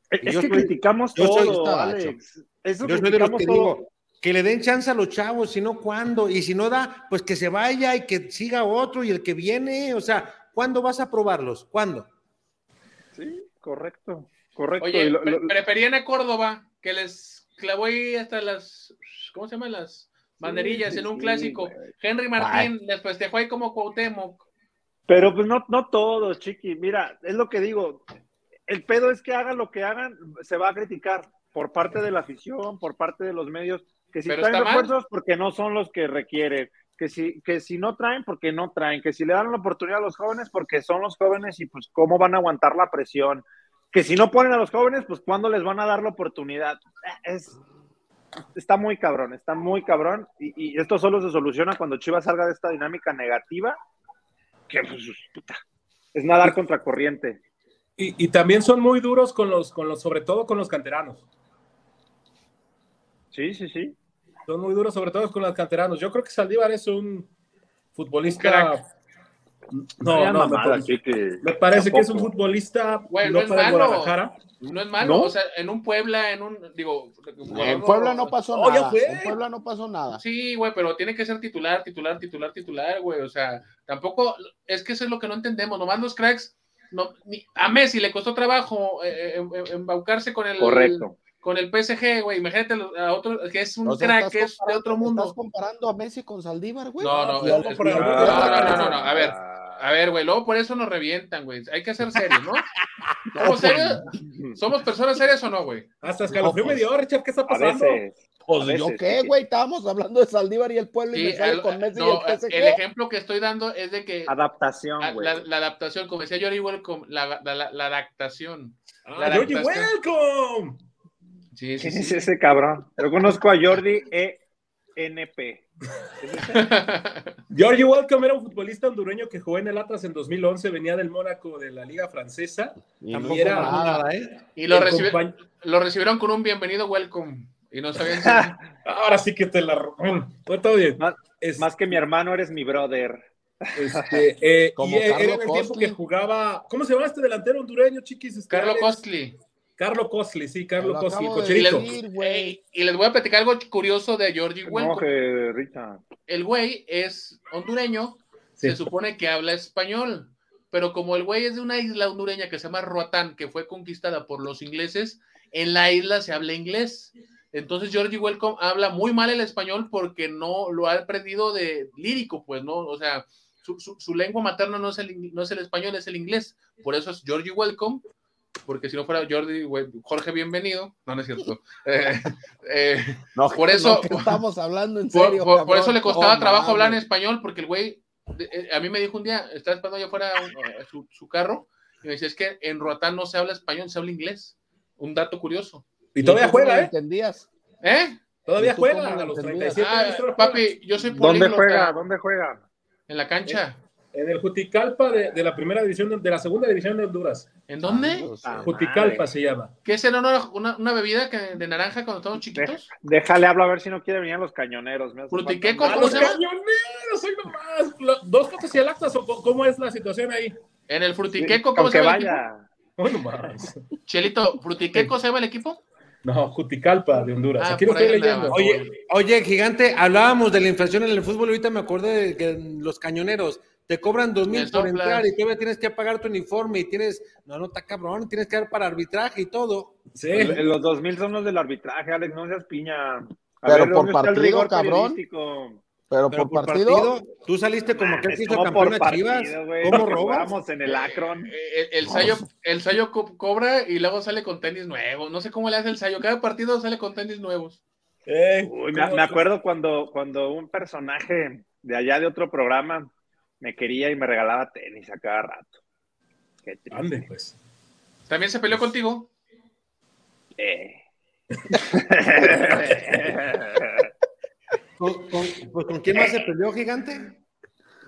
es yo que soy- criticamos yo soy- todo, Alex. Eso Yo soy de los que todo. digo que le den chance a los chavos, si no, ¿cuándo? Y si no da, pues que se vaya y que siga otro y el que viene, o sea, ¿cuándo vas a probarlos? ¿Cuándo? Sí, correcto, correcto. Oye, Y lo- lo- preferían a Córdoba, que les clavó ahí hasta las, ¿cómo se llaman? Las banderillas sí, en un sí, clásico. güey. Henry Martín les festejó ahí como Cuauhtémoc. Pero pues no, no todos, Chiqui. Mira, es lo que digo. El pedo es que hagan lo que hagan, se va a criticar por parte de la afición, por parte de los medios, que si Pero traen mal. refuerzos porque no son los que requieren, que si, que si no traen porque no traen, que si le dan la oportunidad a los jóvenes porque son los jóvenes y pues cómo van a aguantar la presión, que si no ponen a los jóvenes, pues cuándo les van a dar la oportunidad. Es, está muy cabrón, está muy cabrón y, y esto solo se soluciona cuando Chivas salga de esta dinámica negativa que pues, puta, es nadar contra corriente. Y, y también son muy duros con los, con los, sobre todo con los canteranos. Sí, sí, sí. Son muy duros, sobre todo con los canteranos. Yo creo que Saldívar es un futbolista. No, no, me, mamada, parece- Chiqui. me parece que es un futbolista no no es para malo. Guadalajara. No es malo, ¿No? o sea, en un Puebla, en un, digo... En Puebla no pasó Oh, nada. En Puebla no pasó nada. Sí, güey, pero tiene que ser titular, titular, titular, titular, güey. O sea, tampoco, es que eso es lo que no entendemos. Nomás los cracks, no, ni- a Messi le costó trabajo eh, eh, em- embaucarse con el, Correcto. con el PSG, güey. Imagínate a otro, que es un O sea, crack, estás que es de comparando- otro ¿Estás mundo. comparando a Messi con Saldívar, güey? No, es- es- no, no, no, no, no, a ver, a ver, güey, luego por eso nos revientan, güey. Hay que ser serios, ¿no? (laughs) ¿Somos serios? ¿Somos personas serias o no, güey? Hasta escalofrío me dio, Richard. ¿Qué está A pasando? veces. Pues yo qué, güey, estábamos hablando de Saldívar y el pueblo y me sale al- con Messi no, y el PSG. el ejemplo que estoy dando es de que Adaptación, güey. la, la adaptación, como decía Jory Welcome, la, la, la, la adaptación. La Ah, welcome. Sí, sí, ¿Quién es ese cabrón? Yo conozco a Jordi ENP. (laughs) Georgie Welcome era un futbolista hondureño que jugó en el Atlas en 2011, venía del Mónaco de la Liga Francesa. Y era- nada, ¿eh? y lo, recibi- compañ- lo recibieron con un bienvenido welcome. Y no sabían si- (laughs) Ahora sí que te la. todo bien. Más, Es- más que mi hermano, eres mi brother. este, eh, (laughs) Como y era en el tiempo que jugaba. ¿Cómo se llama este delantero hondureño, chiquis? Este, Carlos? Costly. Carlo Costly, sí, Carlo de cocherito. decir, y les voy a platicar algo curioso de Georgie No, Welcome. El güey es hondureño, Sí. se supone que habla español, pero como el güey es de una isla hondureña que se llama Roatán, que fue conquistada por los ingleses, en la isla se habla inglés. Entonces Georgie Welcome habla muy mal el español porque no lo ha aprendido de lírico, pues, ¿no? O sea, su, su- su lengua materna no es, el, no es el español, es el inglés. Por eso es Georgie Welcome, porque si no fuera Jordi, Wel- Jorge Bienvenido, no, no es cierto. (laughs) Eh, eh, No, por no, eso- que (laughs) estamos hablando en por, serio. por- eso le costaba No trabajo hablar en español, porque el güey, eh, a mí me dijo un día, estaba esperando allá afuera su, su carro, y me decía, es que en Roatán no se habla español, se habla inglés. Un dato curioso. Y todavía juega, ¿eh? entendías? ¿Eh? Todavía ¿Y tú juega a los entendías? 37 Ah, años. papi, yo soy ¿Dónde políglota. juega? ¿Dónde juega? En la cancha. En el Juticalpa de, de la primera división, de, la segunda división de Honduras. ¿En dónde? Pues, Ah, Juticalpa madre. se llama. ¿Qué es una, una, una bebida que, de naranja cuando estamos chiquitos? Déjale hablo a ver si no quiere venir a los cañoneros. me Frutiqueco, falta- ¡A ¿cómo los se llama? cañoneros! ¡Soy nomás! Lo- ¿Dos fotos y el actas o cómo es la situación ahí? En el Sí, Frutiqueco, ¿cómo se llama el equipo? vaya. ¡Hoy nomás! Chelito, ¿Frutiqueco se llama el equipo? No, Juticalpa de Honduras. Ah, Aquí lo estoy leyendo. Oye, oye, gigante, hablábamos de la inflación en el fútbol, ahorita me acordé de que los cañoneros te cobran dos mil por entrar y todavía tienes que pagar tu uniforme y tienes, no, no, está cabrón, tienes que dar para arbitraje y todo. Sí. El- Los 2000 son los del arbitraje, Alex, no seas piña. A Pero por ¿dónde está el partido, rigor cabrón. Pero, Pero por, partido, tú saliste como que Es hizo como campeón por a Chivas. güey, ¿Cómo robas? en el Akron. Eh, El, el Sayo, el Sayo co- cobra y luego sale con tenis nuevos. No sé cómo le hace el Sayo. Cada partido sale con tenis nuevos. Eh, Uy, me, ¿cómo- me acuerdo cuando, cuando un personaje de allá de otro programa me quería y me regalaba tenis a cada rato. Qué triste. Ande, pues. También se peleó contigo. Eh. (laughs) ¿Con, con- pues, ¿con quién más se peleó, gigante?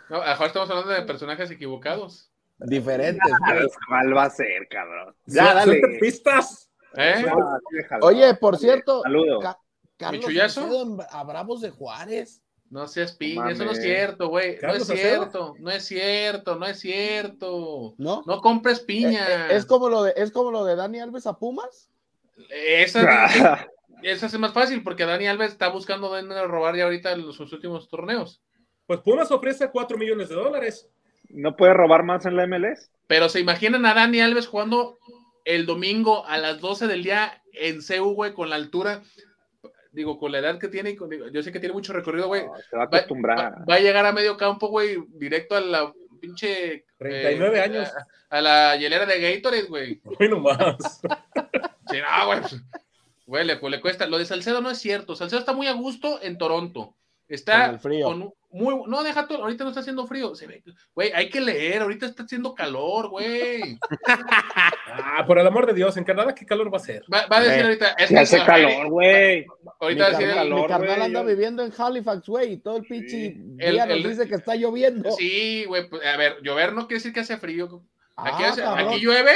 No, a lo mejor estamos hablando de personajes equivocados. diferentes. ¿Cuál va a ser, cabrón? Ya, Ya, dale. pistas. ¿Eh? Ya, déjalo. Oye, por cierto, Saludo. Ca- Carlos ¿Michullazo? Salcedo en- a Bravos de Juárez. No seas piña, Mames. eso no es cierto, güey. No es cierto, no es cierto, no es cierto. ¿No? No compres Eh, piña. eh, es como lo de es como lo de Dani Alves a Pumas. Esa, (laughs) esa es más fácil porque Dani Alves está buscando dónde robar ya ahorita en sus últimos torneos. Pues Pumas ofrece 4 millones de dólares. ¿No puede robar más en la MLS? Pero se imaginan a Dani Alves jugando el domingo a las 12 del día en CU, güey, con la altura, digo, con la edad que tiene, y con- digo, yo sé que tiene mucho recorrido, güey. No, se va a acostumbrar. va- va a llegar a medio campo, güey, directo a la pinche... 39 eh, años. A, a la hielera de Gatorade, güey. Hoy nomás. (laughs) Sí, no, güey. pues, Güey, le, le cuesta. Lo de Salcedo no es cierto. Salcedo está muy a gusto en Toronto. Está Con el frío. con muy. No, deja todo. Ahorita no está haciendo frío. Se ve, güey, hay que leer. Ahorita está haciendo calor, güey. Ah, por el amor de Dios, en Canadá, ¿qué calor va a ser? Va, va a decir Eh, ahorita. Es Se que hace calor, Sahara- güey. Mi, Ahorita va a decir. carnal, calor, mi carnal anda yo- viviendo en Halifax, güey, y todo el pinche día El- nos dice que está lloviendo. Sí, güey. pues, a ver, llover no quiere decir que hace frío. Aquí, Ah, hace- cabrón. aquí llueve.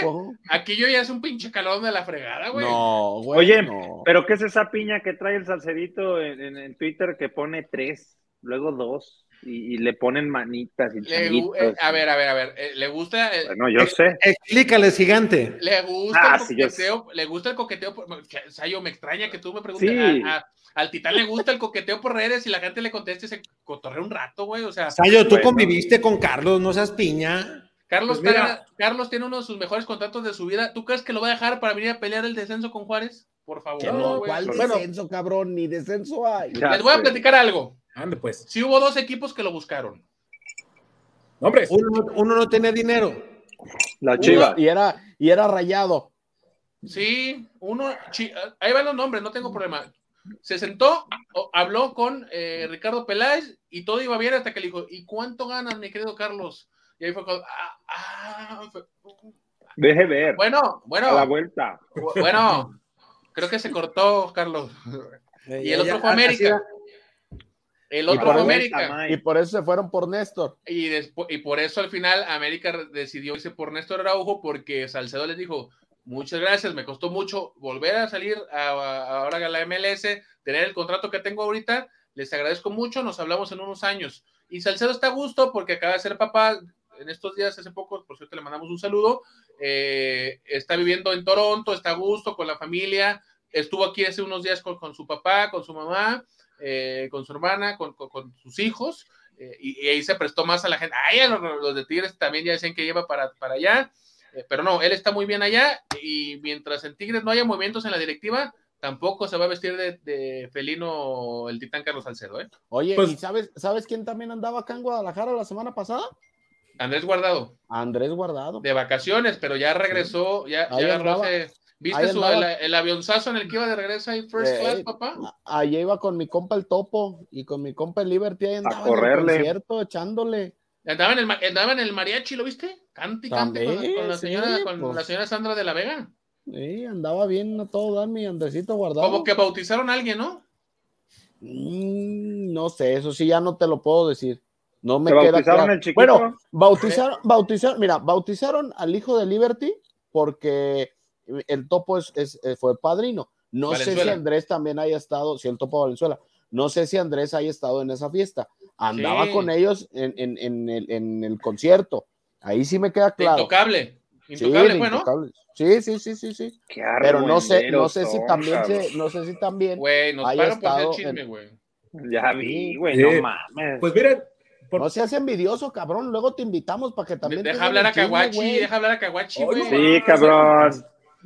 Aquí yo ya es un pinche calor de la fregada, güey. No, güey. Oye, no. Pero ¿qué es esa piña que trae el salcedito en, en- en Twitter que pone tres, luego dos y, y le ponen manitas y Le eh, a ver, a ver, a ver. eh, le gusta. eh, Bueno, yo sé. Explícales, gigante. Le gusta Ah, el sí, yo coqueteo, le gusta el coqueteo. Por, que- Sayo, me extraña que tú me preguntes. Sí. a- a- al titán le gusta el coqueteo por redes y la gente le conteste, se cotorrea un rato, güey. O sea, Sayo, tú Bueno. conviviste con Carlos, no seas piña. Carlos, Pues mira. Carlos tiene uno de sus mejores contratos de su vida. ¿Tú crees que lo va a dejar para venir a pelear el descenso con Juárez? Por favor. No, güey. ¿Cuál Bueno. descenso, cabrón? Ni descenso hay. Ya Les voy a platicar algo. Ande, pues. Sí hubo dos equipos que lo buscaron. Hombres, Uno, uno no tenía dinero. La chiva. Y era, y era rayado. Sí, uno, chi- ahí van los nombres, no tengo problema. Se sentó, habló con eh, Ricardo Peláez y todo iba bien hasta que le dijo, ¿y cuánto ganas, mi querido Carlos? Y ahí fue cuando, ah, ah, fue- Deje ver. bueno, a la bueno, vuelta. bu- bueno, creo que se cortó, Carlos. Y el otro fue así América. El otro fue América. Y por eso se fueron por Néstor. Y, después, y por eso al final América decidió irse por Néstor Araujo porque Salcedo les dijo, muchas gracias, me costó mucho volver a salir a, a- ahora a la MLS, tener el contrato que tengo ahorita, les agradezco mucho, nos hablamos en unos años. Y Salcedo está a gusto porque acaba de ser papá en estos días, hace poco, por cierto le mandamos un saludo, eh, está viviendo en Toronto, está a gusto con la familia, estuvo aquí hace unos días con, con su papá, con su mamá, eh, con su hermana, con- con- con sus hijos. Eh, y, y ahí se prestó más a la gente. Ay, a los, los de Tigres también ya dicen que lleva para, para allá, eh, pero no, él está muy bien allá y mientras en Tigres no haya movimientos en la directiva, tampoco se va a vestir de, de felino el titán Carlos Salcedo, ¿eh? Oye, Pues- ¿y sabes, sabes quién también andaba acá en Guadalajara la semana pasada? Andrés Guardado, Andrés Guardado. de vacaciones, pero ya regresó, ya, Ahí ya agarró ese- ¿Viste su, andaba. el, el avionzazo en el que iba de regreso ahí, First Eh, Class, papá? Allá iba con mi compa el Topo y con mi compa el Liberty. Ahí andaba en el correrle. concierto echándole. Andaba en, el, ma- andaba en el mariachi, ¿lo viste? Cante y cante con, con la señora, sí, con pues. la señora Sandra de la Vega. Sí, andaba bien a todo dar mi Andresito Guardado. Como que bautizaron a alguien, ¿no? Mm, no sé, eso sí ya no te lo puedo decir. No me ¿Te queda bautizaron claro. el chiquito? Bueno, bautizaron, bautizaron, mira, bautizaron al hijo de Liberty porque el topo es, es- eh, fue padrino. No sé si. Andrés también haya estado, si el topo Valenzuela, no sé si Andrés haya estado en esa fiesta. Andaba Sí. con ellos en, en- en el, en el concierto. Ahí sí me queda claro. Intocable. Sí, Intocable de fue, ¿no? Intocable. Sí, sí, sí, sí, sí. Qué Pero no sé, no sé si también se, no sé si también Güey, nos haya pagan por estado chisme, en- güey. Ya vi, güey, Sí. no mames. pues miren, por- No seas envidioso, cabrón. Luego te invitamos para que también. te Deja hablar el a chisme, Kawachi, güey. deja hablar a Kawachi, Oye, güey. Sí, cabrón.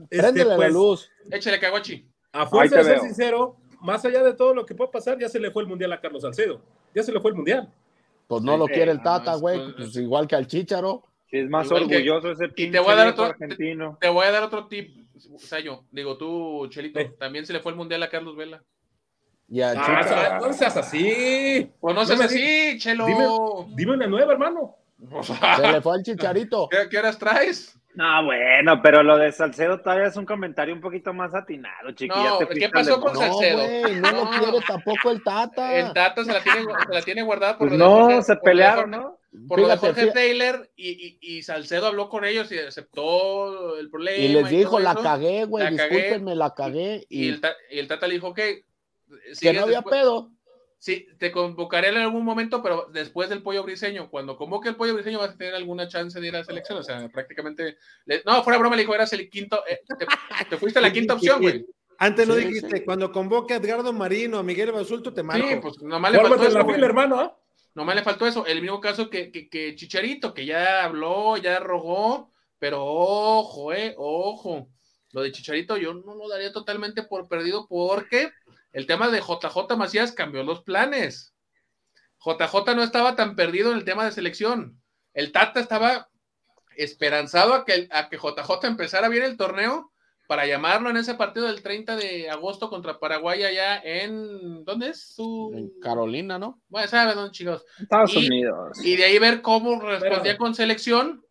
Este, Préndele la pues, luz. Échale Kawachi. A fuerza de te ser veo. sincero, más allá de todo lo que pueda pasar, ya se le fue el mundial a Carlos Salcedo. Ya se le fue el mundial. Pues no Sí, lo quiere el Tata, güey. pues- Pues igual que al Chicharo. Sí, es más Igual que- orgulloso ese pinche voy a dar otro- argentino. Te voy a dar otro tip, Sayo. Digo tú, Chelito. Eh. También se le fue el mundial a Carlos Vela. Y al Ah, Chicharo. no seas así. Pues no seas así, Chelo. Dime, dime una nueva, hermano. O (laughs) Se le fue al Chicharito. ¿qué, qué horas traes? No, bueno, pero lo de Salcedo todavía es un comentario un poquito más atinado, chiqui. No, ¿qué pasó con. No, Salcedo. no lo quiere tampoco el Tata. El Tata se la tiene, se la tiene guardada por Pues lo de no, Jorge- se por lo de pelearon, Jorge- ¿no? Por lo de Jorge. Taylor y, y, y Salcedo habló con ellos y aceptó el problema. Y les dijo, la eso. cagué, güey, cagué. discúlpenme, la cagué. Y Y, el, ta- y el Tata le dijo, ok, que no había después- pedo. Sí, te convocaré en algún momento, pero después del pollo briseño. Cuando convoque el pollo briseño vas a tener alguna chance de ir a la selección. O sea, prácticamente. le- No, fuera broma, le dijo, eras el quinto. eh, te, te fuiste a la (laughs) quinta opción, güey. Antes no Sí, dijiste, sí. cuando convoque a Edgardo Marino, a Miguel Basulto, te marco. Sí, pues nomás le faltó eso. fila, hermano. Nomás le faltó eso. El mismo caso que, que, que Chicharito, que ya habló, ya rogó, pero ojo, eh, ojo. Lo de Chicharito yo no lo daría totalmente por perdido porque el tema de JJ Macías cambió los planes. JJ no estaba tan perdido en el tema de selección. El Tata estaba esperanzado a que, a que JJ empezara bien el torneo para llamarlo en ese partido del 30 de agosto contra Paraguay allá en... ¿Dónde es su...? En Carolina, ¿no? Bueno, sabe dónde, chicos. Estados Y- Unidos. Y de ahí ver cómo respondía Pero- con selección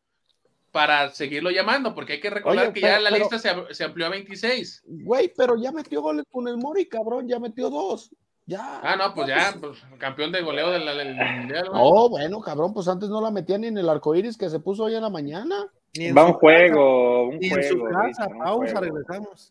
para seguirlo llamando, porque hay que recordar Oye, que pero- ya la pero- lista se, se amplió a 26. Güey, pero ya metió goles con el Mori, cabrón, ya metió dos. Ya. Ah, no, pues ya, pues, campeón de goleo del, mundial. güey. Oh, bueno, cabrón, pues antes no la metía ni en el arco iris que se puso hoy en la mañana. Ni en Va un juego, un casa, Ni en su juego. casa. Un Pausa, juego. regresamos.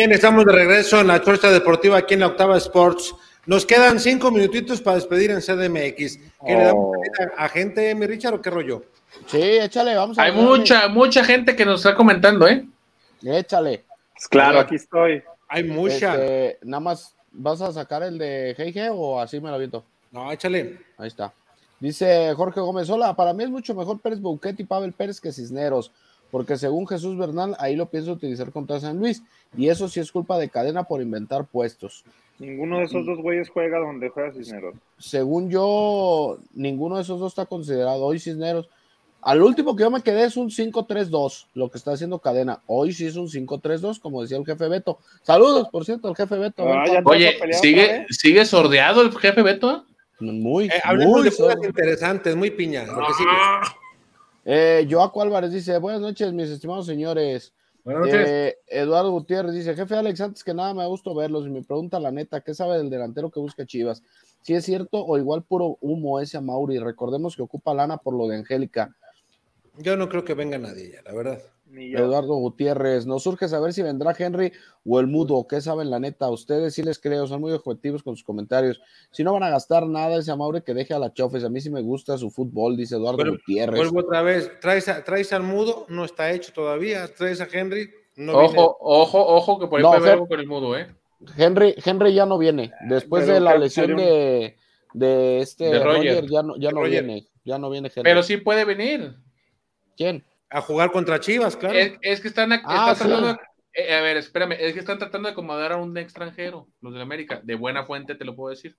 Bien, estamos de regreso en la Chorcha Deportiva aquí en la Octava Sports. Nos quedan cinco minutitos para despedir en CDMX. ¿Qué le damos Oh. a, a gente, mi Richard, o qué rollo? Sí, échale, vamos a Hay darle. mucha, mucha gente que nos está comentando, ¿eh? Échale. Pues claro, aquí estoy. Hay mucha. Este, nada más, ¿vas a sacar el de GG o así me lo aviento? No, échale. Ahí está. Dice Jorge Gómez, hola, para mí es mucho mejor Pérez Bouquet y Pavel Pérez que Cisneros, porque según Jesús Bernal, ahí lo pienso utilizar contra San Luis, y eso sí es culpa de cadena por inventar puestos. Ninguno de esos dos güeyes juega donde juega Cisneros. Según yo, ninguno de esos dos está considerado. Hoy Cisneros, al último que yo me quedé es un 5-3-2, lo que está haciendo cadena. Hoy sí es un 5-3-2, como decía el jefe Beto. Saludos, por cierto, al jefe Beto. Ah, Oye, ¿sigue? ¿sigue sordeado el jefe Beto? Muy, Eh, hablemos muy de cosas interesantes, muy piña. lo que sigue. Eh, Joaco Álvarez dice, buenas noches, mis estimados señores. Buenas noches. Eh, Eduardo Gutiérrez dice, jefe Alex, antes que nada me da gusto verlos y me pregunta la neta, ¿qué sabe del delantero que busca Chivas? Si es cierto o igual puro humo ese a Mauri, recordemos que ocupa lana por lo de Angélica. Yo no creo que venga nadie ya, la verdad. Eduardo Gutiérrez, nos surge saber si vendrá Henry o el mudo, ¿qué saben la neta? Ustedes sí les creo, son muy objetivos con sus comentarios. Si no van a gastar nada, ese Mauri que deje a la chofes, a mí sí me gusta su fútbol, dice Eduardo Gutiérrez. Vuelvo otra vez. Traes, a- traes al mudo, no está hecho todavía. Traes a Henry, no ojo, viene. ojo, ojo, que por ahí No, puede algo con el mudo, ¿eh? Henry, Henry ya no viene, después Pero de la lesión un- de, de este De Roger. Roger, ya no, ya no Roger. viene, ya no viene Henry. Pero sí puede venir. ¿Quién? A jugar contra Chivas, claro. Es, es que están, Ah, están sí. tratando de- eh, a ver, espérame, es que están tratando de acomodar a un extranjero, los de América, de buena fuente te lo puedo decir.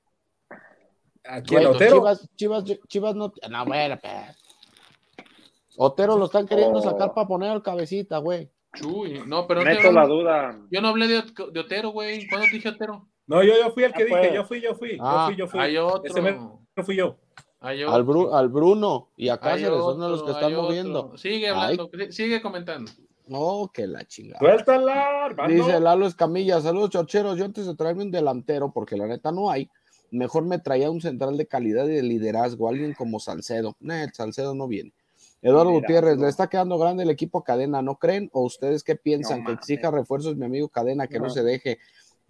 Aquí Güey, Otero. Chivas, Chivas, Chivas no. No, bueno, pues. Otero lo están queriendo Oh. sacar para poner al cabecita, güey. Chuy, no, pero no Meto la duda. yo no hablé de, de Otero, güey. ¿Cuándo te dije Otero? No, yo, yo fui el que Ah, dije, pues. yo fui, yo fui, Ah, yo fui, yo fui. Hay otro. Ese mero fui yo. Al, otro. Bru- al Bruno y a Cáceres son de los que otro, están otro. moviendo. Sigue hablando, sigue comentando. No, que la chingada. Suéltala, hermano. Dice Lalo Escamilla, saludos chorcheros, yo antes de traerme un delantero, porque la neta no hay, mejor me traía un central de calidad y de liderazgo, alguien como Salcedo. Nah, el Salcedo no viene. Eduardo Liderazgo. Gutiérrez, le está quedando grande el equipo Cadena, ¿no creen? ¿O ustedes qué piensan? No que exija refuerzos mi amigo Cadena, que no. No. se deje.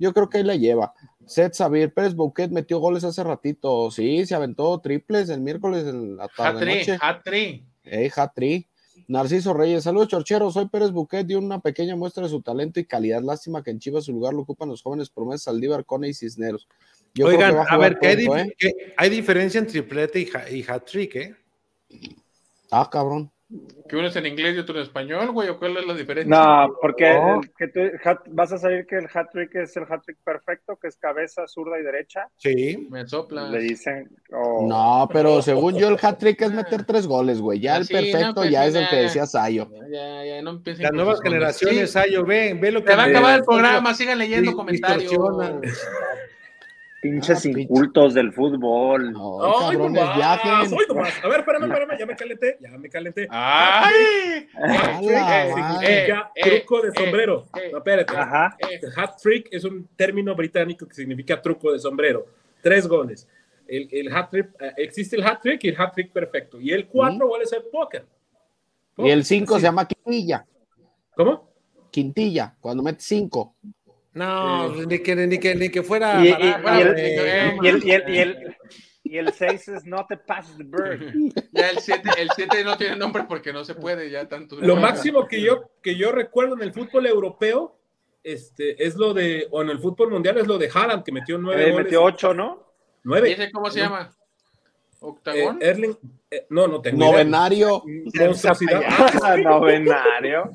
Yo creo que ahí la lleva. Seth Xavier Pérez Bouquet metió goles hace ratito. Sí, se aventó triples el miércoles en la tarde Hatri, noche. Hatri. Hey, Hatri. Narciso Reyes, saludos chorcheros, soy Pérez Buquet, dio una pequeña muestra de su talento y calidad. Lástima que en Chivas su lugar lo ocupan los jóvenes promesas Saldívar, Cone y Cisneros. Yo creo Oigan, que va a, jugar ver, ¿qué hay, ¿eh? qué- hay diferencia en triplete y, ha- y hat-trick, ¿eh? Ah, cabrón. Que uno es en inglés y otro en español, güey, ¿o cuál es la diferencia? No, porque No. el que tú- hat- vas a saber que el hat-trick es el hat-trick perfecto, que es cabeza, zurda y derecha. Sí. Me soplas. Le dicen. oh, No, pero según yo el hat-trick es meter tres goles, güey. Ya Ah, el no, perfecto pues, ya es el que decía Sayo. Ya, ya, no empiecen Las nuevas generaciones, Sí, Ayo, ve, ve lo que Se va a acabar el programa, sigan leyendo comentarios. (laughs) pinches Ah, pinche. incultos del fútbol. No, Ay, cabrones, viajen. ay, nomás. A ver, espérame, espérame, ya me calenté, ya me calenté. ¡Ay! Significa eh, truco de eh, sombrero. eh. No, espérate. Ajá. Eh, Hat trick es un término británico que significa truco de sombrero. Tres goles. El, el hat trick, eh, existe el hat trick y el hat trick perfecto. Y el cuatro goles es el póker. Y el cinco Sí. se llama Quintilla. ¿Cómo? Quintilla, cuando mete cinco. No, ni, que, ni, que, ni que fuera. Y, y- baraja, y el, güey. y el- y el- y el- y el seis es no te pases de bird. (laughs) ya el 7 el siete no tiene nombre porque no se puede ya tanto. Lo máximo que yo, que yo recuerdo en el fútbol europeo este, es lo de, o en el fútbol mundial es lo de Haaland, que metió nueve Eh, goles. metió ocho, ¿no? ¿Y Nueve. ese cómo se llama? Eh, ¿Octagón? Erling, eh, no, no tengo. Novenario. Monstruosidad. (laughs) Novenario.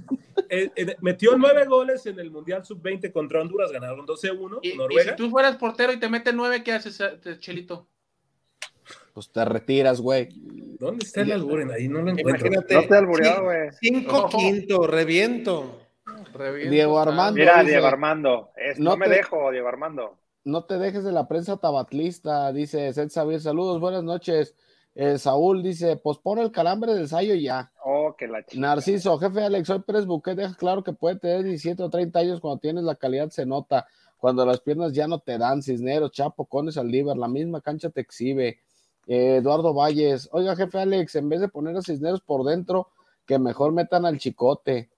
Eh, eh, metió nueve goles en el Mundial Sub-20 contra Honduras, ganaron 12-1, y, si tú fueras portero y te mete nueve, ¿qué haces, Chelito? Pues te retiras, güey. ¿Dónde está el albur? Ahí no lo encuentro. Imagínate. No te albureado, güey. Cinco Ojo. quinto, reviento. Reviento, Diego. Armando. Mira, dice- Diego Armando. es- no, no me te- dejo, Diego Armando. No te dejes de la prensa tabatlista, dice Seth Xavier. Saludos, buenas noches. Eh, Saúl dice, pospone el calambre del Sayo y ya. Oh, que la chica. Narciso, jefe Alex, soy Pérez Buquet, deja claro que puede tener 17 o 30 años cuando tienes la calidad, se nota. Cuando las piernas ya no te dan, Cisneros, Chapo, Cones, Aldívar, la misma cancha te exhibe. Eh, Eduardo Valles, oiga, jefe Alex, en vez de poner a Cisneros por dentro, que mejor metan al chicote.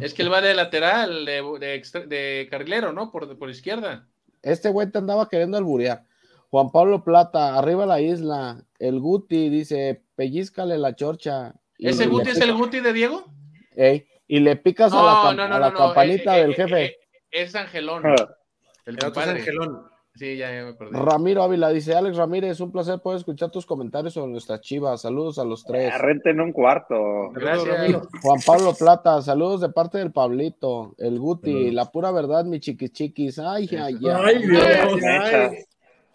Es que él va de lateral, de, de carrilero, ¿no? Por, por izquierda. Este güey te andaba queriendo alburear. Juan Pablo Plata, arriba la isla. El Guti dice, pellízcale la chorcha. ¿Ese Guti es el Guti de Diego? Ey, y le picas a la, No, cam- no, a no, la no, no. campanita eh, del eh, jefe. eh, Es Angelón. Ah. El El otro es compadre. Angelón. Sí, ya, ya me acordé. Ramiro Ávila dice, Alex Ramírez, un placer poder escuchar tus comentarios sobre nuestras chivas. Saludos a los tres. Ah, Renten un cuarto. Gracias. Juan Pablo Plata, saludos de parte del Pablito, el Guti, la pura verdad, mi chiquis chiquis. Ay, ay, ay. Ay, Dios.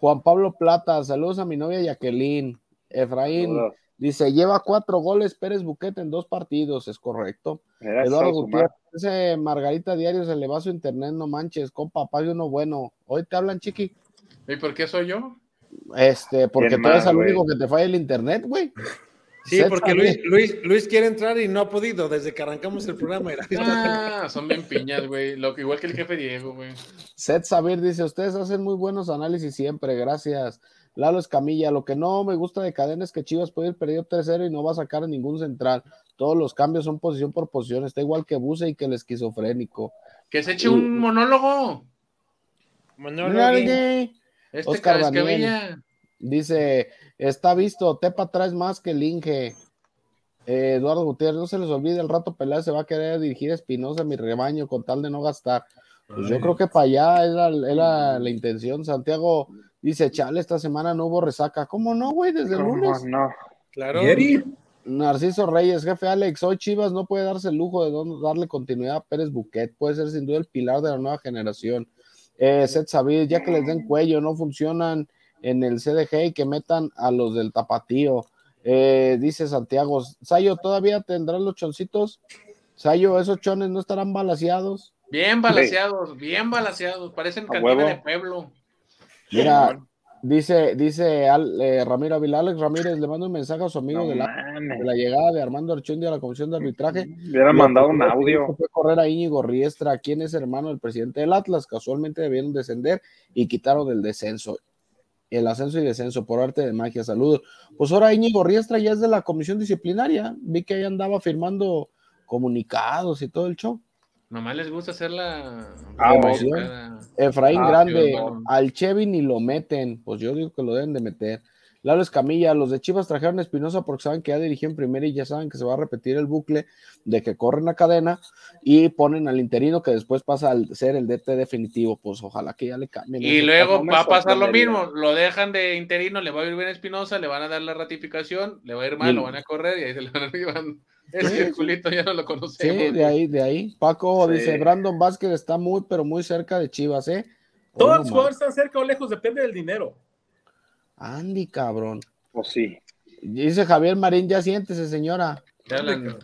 Juan Pablo Plata, saludos a mi novia Jacqueline. Efraín Saludos. Dice, lleva cuatro goles Pérez Buquete en dos partidos, es correcto. Mira, Eduardo Gutiérrez, ese Margarita Diario se le va a su internet, no manches, compa, pague uno bueno. Hoy te hablan, chiqui. ¿Y por qué soy yo? Este, porque ¿Quién tú eres el único que te falla el internet, güey. Sí, porque. Luis, Luis, Luis quiere entrar y no ha podido desde que arrancamos el programa. Era- Ah, son bien piñas, güey. Lo que igual que el jefe Diego, güey. Seth Sabir dice, ustedes hacen muy buenos análisis siempre, gracias. Lalo Escamilla, lo que no me gusta de cadena es que Chivas puede ir perdido 3-0 y no va a sacar a ningún central. Todos los cambios son posición por posición, está igual que Buse y que el esquizofrénico. Que se eche un monólogo. Gui. Este Oscar Cascabella. Dice, está visto, Tepa traes más que el Inge. Eh, Eduardo Gutiérrez, no se les olvide, el rato Peláez se va a querer dirigir a Espinosa, mi rebaño, con tal de no gastar. Pues yo creo que para allá era, era la intención. Santiago dice, chale, esta semana no hubo resaca. ¿Cómo no, güey? Desde el ¿Cómo lunes. no? Claro. Yeri. Narciso Reyes, jefe Alex, hoy Chivas no puede darse el lujo de darle continuidad a Pérez Buquet, puede ser sin duda el pilar de la nueva generación. Eh, Seth Sabid, ya que les den cuello, no funcionan en el CDG y que metan a los del tapatío. Eh, dice Santiago, Sayo, ¿todavía tendrán los choncitos? Sayo, ¿esos chones no estarán balaseados? Bien balanceados, bien balanceados, parecen A cantina de pueblo. Mira, dice, dice Al- eh, Ramiro Ramírez, le mando un mensaje a su amigo No de, la, mames. de la llegada de Armando Archundi a la comisión de arbitraje. Hubieran Lo mandado un audio. Fue correr a Íñigo Riestra, quien es hermano del presidente del Atlas. Casualmente debieron descender y quitaron el descenso. El ascenso y descenso por arte de magia. Saludos. Pues ahora Íñigo Riestra ya es de la comisión disciplinaria. Vi que ahí andaba firmando comunicados y todo el show. Nomás les gusta hacer la Ah, Efraín Ah, Grande, bueno. al Chevy ni lo meten. Pues yo digo que lo deben de meter. Lalo Escamilla, los de Chivas trajeron a Espinosa porque saben que ya dirigió en primera y ya saben que se va a repetir el bucle de que corren la cadena y ponen al interino que después pasa al ser el DT definitivo. Pues ojalá que ya le cambien. Y luego no va a pasar lo mismo, lo dejan de interino, le va a ir bien a Espinosa, le van a dar la ratificación, le va a ir mal, lo van a correr y ahí se lo van a llevar. Ese Sí, circulito ya no lo Sí, conocemos. de ahí, de ahí. Paco Sí. dice, Brandon Vázquez está muy, pero muy cerca de Chivas, ¿eh? Todos Hoy los jugadores están cerca o lejos, depende del dinero. Andy, cabrón. Pues sí. Dice Javier Marín, ya siéntese, señora. Ya hablan,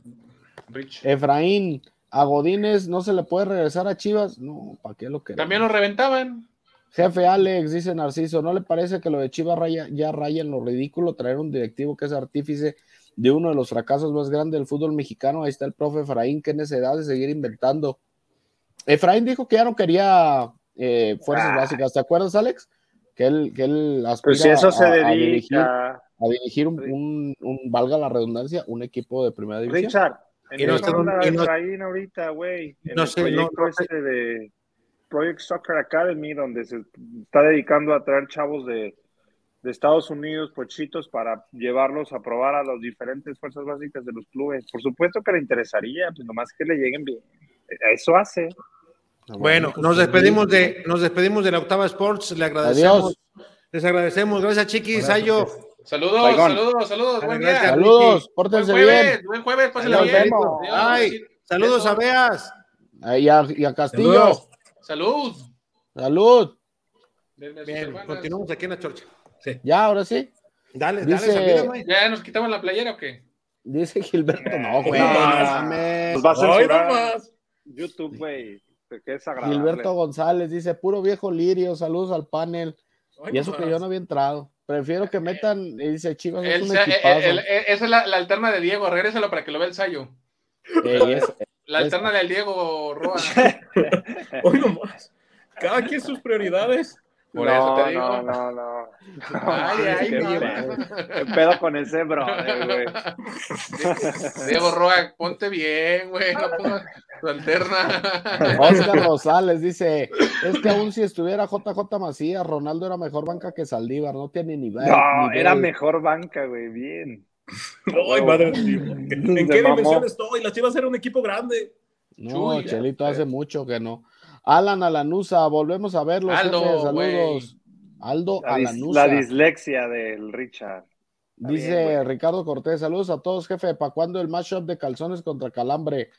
Rich. Efraín, a Godínez no se le puede regresar a Chivas. No, ¿para qué lo queremos? También lo reventaban. Jefe Alex, dice Narciso, ¿no le parece que lo de Chivas raya, ya raya en lo ridículo traer un directivo que es artífice de uno de los fracasos más grandes del fútbol mexicano? Ahí está el profe Efraín, qué necesidad de seguir inventando. Efraín dijo que ya no quería eh, fuerzas Ah. básicas, ¿te acuerdas, Alex? Que él, que él aspira Pues si eso se a, a dirigir, dedica. a dirigir un, un- un- valga la redundancia, un equipo de primera división. Richard, Y en no eso sé anda dónde- y no- Efraín ahorita, güey. En no el sé, no- proyecto no sé. este de Project Soccer Academy, donde se está dedicando a traer chavos de, de Estados Unidos, pochitos, para llevarlos a probar a las diferentes fuerzas básicas de los clubes. Por supuesto que le interesaría, pues nomás que le lleguen bien. Eso hace. Bueno, pues, nos despedimos de, nos despedimos de la Octava Sports, le agradecemos. Adiós. Les agradecemos, gracias Chiquis, Sayo. Saludos, Baigón. saludos, saludos. Buen día. Saludos, Buen pórtense jueves, bien. buen jueves, pásenla bien. Adiós. Ay, saludos a Beas. Y a, y a Castillo. Saludos. Salud. Salud. Bien, continuamos aquí en la chorcha. Ya, ahora sí. Dale, Dice- dale, salida, ¿Ya nos quitamos la playera o qué? Dice Gilberto, no, güey. No, no no. Nos va a censurar. YouTube, güey. Que es agradable. Gilberto González dice, puro viejo lirio, saludos al panel. Ay, Y eso que nomás. yo no había entrado. Prefiero que metan, y dice Chivas, es El- un el- equipazo. el- el- esa es la, la alterna de Diego, regrésalo para que lo vea el Sayo. Eh, es- (laughs) La Es- alterna del Diego Roa. (laughs) Hoy nomás. Cada quien sus prioridades. Por no, eso te digo. no, no, no. (laughs) Ay, ay, ¿Qué, pedo? ¿Qué pedo con ese brother, güey? (laughs) Diego Roa, ponte bien, güey. No pongas tu alterna. (laughs) Oscar Rosales dice, es que aún si estuviera JJ Macías, Ronaldo era mejor banca que Saldívar, no tiene nivel. No, nivel. era mejor banca, güey. Bien. Ay, madre. ¿En qué mamó. dimensión estoy? Las Chivas era un equipo grande. No, Chuy, Chelito, hace mucho que no. Alan Alanusa, volvemos a verlos, Aldo, jefe, saludos. Aldo La, Alanusa. la dislexia del Richard. Está Dice bien. Ricardo Cortés, saludos a todos, jefe. ¿Para cuándo el matchup de calzones contra calambre?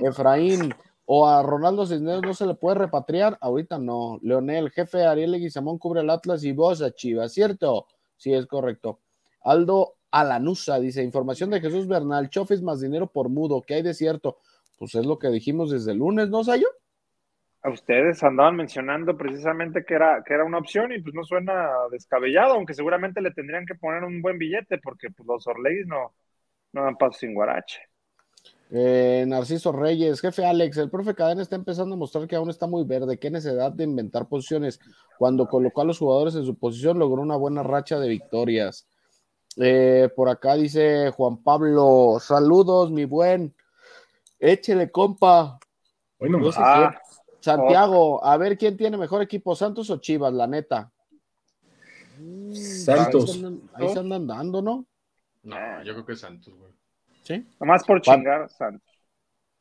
Efraín, o a Ronaldo Cisneros no se le puede repatriar, ahorita no. Leonel, jefe Ariel Leguizamón cubre el Atlas y vos a Chivas, ¿cierto? Sí, es correcto. Aldo Alanusa dice: Información de Jesús Bernal, Chofis más dinero por mudo, ¿qué hay de cierto? Pues es lo que dijimos desde el lunes, ¿no, Sayo? A ustedes andaban mencionando precisamente que era, que era una opción y pues no suena descabellado, aunque seguramente le tendrían que poner un buen billete porque pues, los Orleis no, no dan paso sin guarache. Eh, Narciso Reyes, jefe Alex, el profe Cadena está empezando a mostrar que aún está muy verde. Qué necesidad de inventar posiciones. Cuando colocó a los jugadores en su posición, logró una buena racha de victorias. Eh, por acá dice Juan Pablo, saludos, mi buen. Échele, compa. Hoy No sé Ah. Santiago, a ver quién tiene mejor equipo, Santos o Chivas, la neta. Ahí Santos. se andan, ahí se andan dando, ¿no? No, yo creo que es Santos, güey. Sí. nomás por chingar, Santos.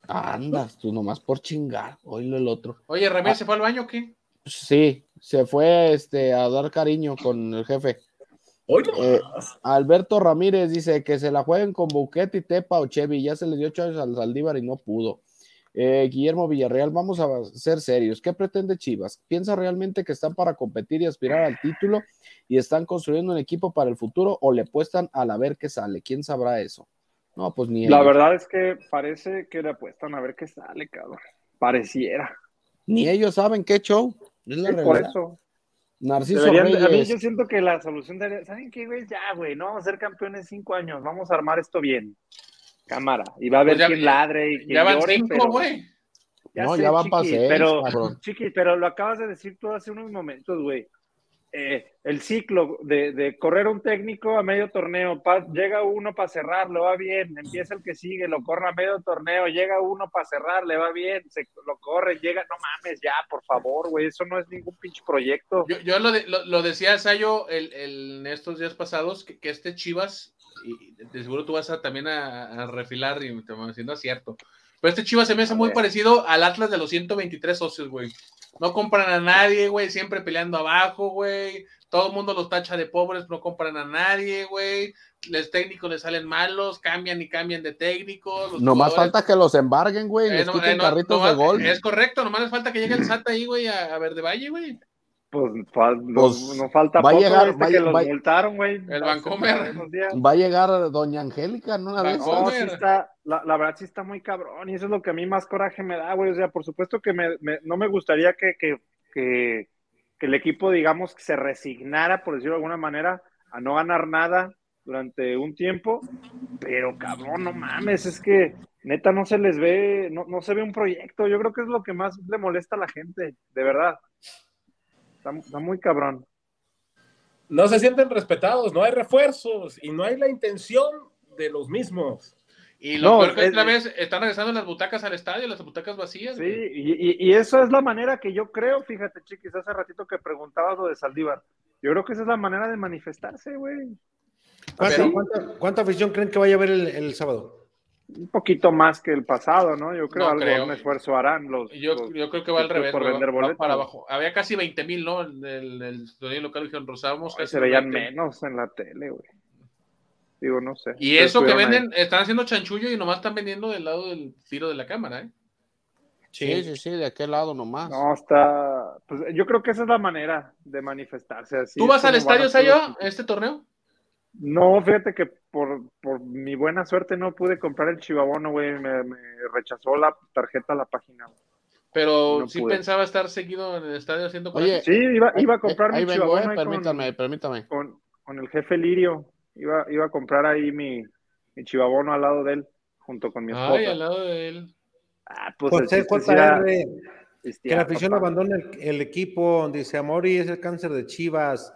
Andas, tú nomás por chingar, oílo el otro. Oye, Ramírez se fue al baño o qué? Sí, se fue este, a dar cariño con el jefe. Hoy Eh, Alberto Ramírez dice que se la jueguen con Buquete y Tepa o Chevy. Ya se le dio chance al Saldívar y no pudo. Eh, Guillermo Villarreal, vamos a ser serios. ¿Qué pretende Chivas? ¿Piensa realmente que están para competir y aspirar al título y están construyendo un equipo para el futuro o le apuestan al a ver qué sale? ¿Quién sabrá eso? No, pues ni La ellos. verdad es que parece que le apuestan a ver qué sale, cabrón. Pareciera. Ni ellos saben qué show. Es la Sí, por realidad. eso. Narciso Deberían de- a mí Reyes. yo siento que la solución debería, ¿saben qué, güey? Ya, güey, no vamos a ser campeones cinco años, vamos a armar esto bien. Cámara. Y va a haber Pues ya- quien ladre y quien Ya van llore, cinco, pero- güey. No, sé, ya van pa' Chiqui, seis, pero, cabrón. (laughs) Chiqui, pero lo acabas de decir tú hace unos momentos, güey. Eh, el ciclo de, de correr un técnico a medio torneo, pa- llega uno para cerrar, le va bien, empieza el que sigue, lo corre a medio torneo, llega uno para cerrar, le va bien, se, lo corre, llega, no mames, ya, por favor, güey, eso no es ningún pinche proyecto. Yo, yo lo, de- lo, lo decía Sayo el, el- en estos días pasados, que, que este Chivas, y de seguro tú vas a, también a, a refilar y te van diciendo cierto. Pero este Chivas se me hace muy parecido al Atlas de los 123 socios, güey. No compran a nadie, güey, siempre peleando abajo, güey. Todo el mundo los tacha de pobres, no compran a nadie, güey. Los técnicos les salen malos, cambian y cambian de técnicos. los Nomás jugadores- falta que los embarguen, güey, Eh, les no, quiten eh, no, carritos nomás- de gol. Es correcto, nomás les falta que llegue el SAT ahí, güey, a, a Verde Valle, güey. Pues, fal- no- Pues, no, falta va a poco, llegar- ¿viste va a- que los va multaron, güey. El Vancomer. Va a llegar Doña Angélica en una de esas. No, sí está, la, la verdad sí está muy cabrón y eso es lo que a mí más coraje me da, güey. O sea, por supuesto que me, me- no me gustaría que, que, que, que el equipo, digamos, se resignara, por decirlo de alguna manera, a no ganar nada durante un tiempo, pero cabrón, no mames, es que neta no se les ve, no, no se ve un proyecto. Yo creo que es lo que más le molesta a la gente, de verdad. Está, está muy cabrón. No se sienten respetados, no hay refuerzos y no hay la intención de los mismos. Y lo No, peor que es- otra vez están regresando las butacas al estadio, las butacas vacías. Sí, y, y- y eso es la manera que yo creo, fíjate, chiquis, hace ratito que preguntabas lo de Saldívar. Yo creo que esa es la manera de manifestarse, güey. ¿Cuánta, cuánta- cuánta afición creen que vaya a haber el, el sábado? Un poquito más que el pasado, ¿no? Yo creo No algo, creo. un esfuerzo harán los. Yo, los- yo creo que va al revés, por vender boletos. para abajo. Había casi 20 mil, ¿no? En el, el sonido local dijeron casi se veían 20. menos en la tele, güey. Digo, no sé. Y eso que ahí. venden, están haciendo chanchullo y nomás están vendiendo del lado del tiro de la cámara, ¿eh? Sí, sí, sí, de aquel lado nomás. No, está. Pues yo creo que esa es la manera de manifestarse. Así ¿Tú vas al estadio, Sayo, este torneo? No, fíjate que por, por mi buena suerte no pude comprar el chivabono, güey. Me, me rechazó la tarjeta a la página. Pero No sí pude. pensaba estar seguido en el estadio haciendo Oye, Sí, iba, iba a comprar Eh, ahí mi vengo, chivabono eh, ahí con- permítame, permítame. con, con el jefe Lirio. Iba, iba a comprar ahí mi, mi chivabono al lado de él, junto con mi esposa. Ay, al lado de él. Ah, pues el José JR, que pistear, la afición abandone el, el equipo, dice Amori es el cáncer de Chivas.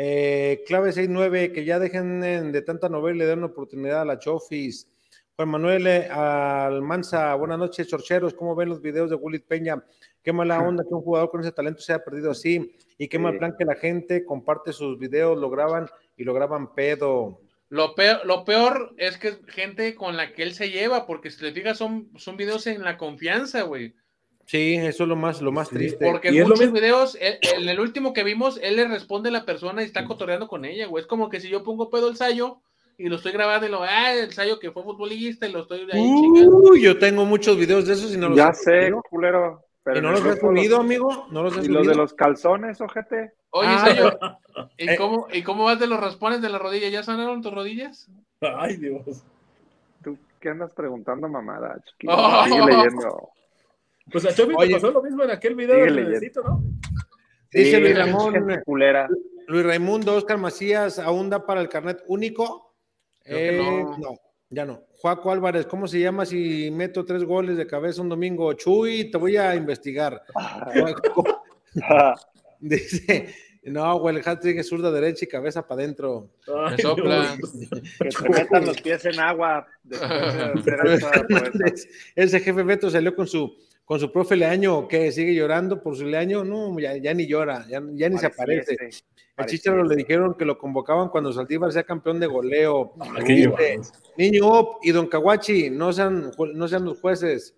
Eh, clave 6-9, que ya dejen en- de tanta novela y le den una oportunidad a la Chofis. Juan Manuel eh, Almanza, buenas noches, chorcheros. ¿Cómo ven los videos de Willy Peña? Qué mala onda que un jugador con ese talento se haya perdido así. Y qué mal plan que la gente comparte sus videos, lo graban y lo graban pedo. Lo peor, lo peor es que es gente con la que él se lleva, porque si te fijas, son, son videos en la confianza, güey. Sí, eso es lo más, lo más Sí, triste. Porque en muchos videos, él- en el último que vimos, él le responde a la persona y está cotorreando con ella, güey. Es como que si yo pongo pedo el Sayo y lo estoy grabando y lo, ah, el Sayo que fue futbolista y lo estoy ahí chingando. Uy, yo tengo muchos videos de esos y no los Ya sé, subido. culero. Pero ¿Y no los has subido, amigo? ¿No los has ¿Y los de los calzones, ojete? Oye, Ah, Sayo, ¿y eh. cómo, ¿y cómo vas de los raspones de la rodilla? ¿Ya sanaron tus rodillas? Ay, Dios. ¿Tú qué andas preguntando, mamada, chiquito? Oh. (laughs) Sigue leyendo. Pues a Chofi Oye. le pasó lo mismo en aquel video del leyendo. necesito, ¿no? Dice Sí, Luis Ramón, culera. Luis Raimundo, Oscar Macías, ¿aún da para el carnet único? Creo que Eh, no. no, ya no. Juaco Álvarez, ¿cómo se llama si meto tres goles de cabeza un domingo? Chuy, te voy a investigar. Juaco, (laughs) dice, no, güey, el hat-trick es zurda derecha y cabeza para adentro. Me sopla. (laughs) Que se metan los pies en agua después de hacer (laughs) esa proeza. Ese jefe Beto salió con su con su profe Leaño, que sigue llorando por su Leaño, no, ya, ya ni llora, ya, ya ni se aparece. El Chicharo le dijeron que lo convocaban cuando Saldívar sea campeón de goleo. Ay, qué Dice, llevados. Niño Op y Don Caguachi, no sean, no sean los jueces.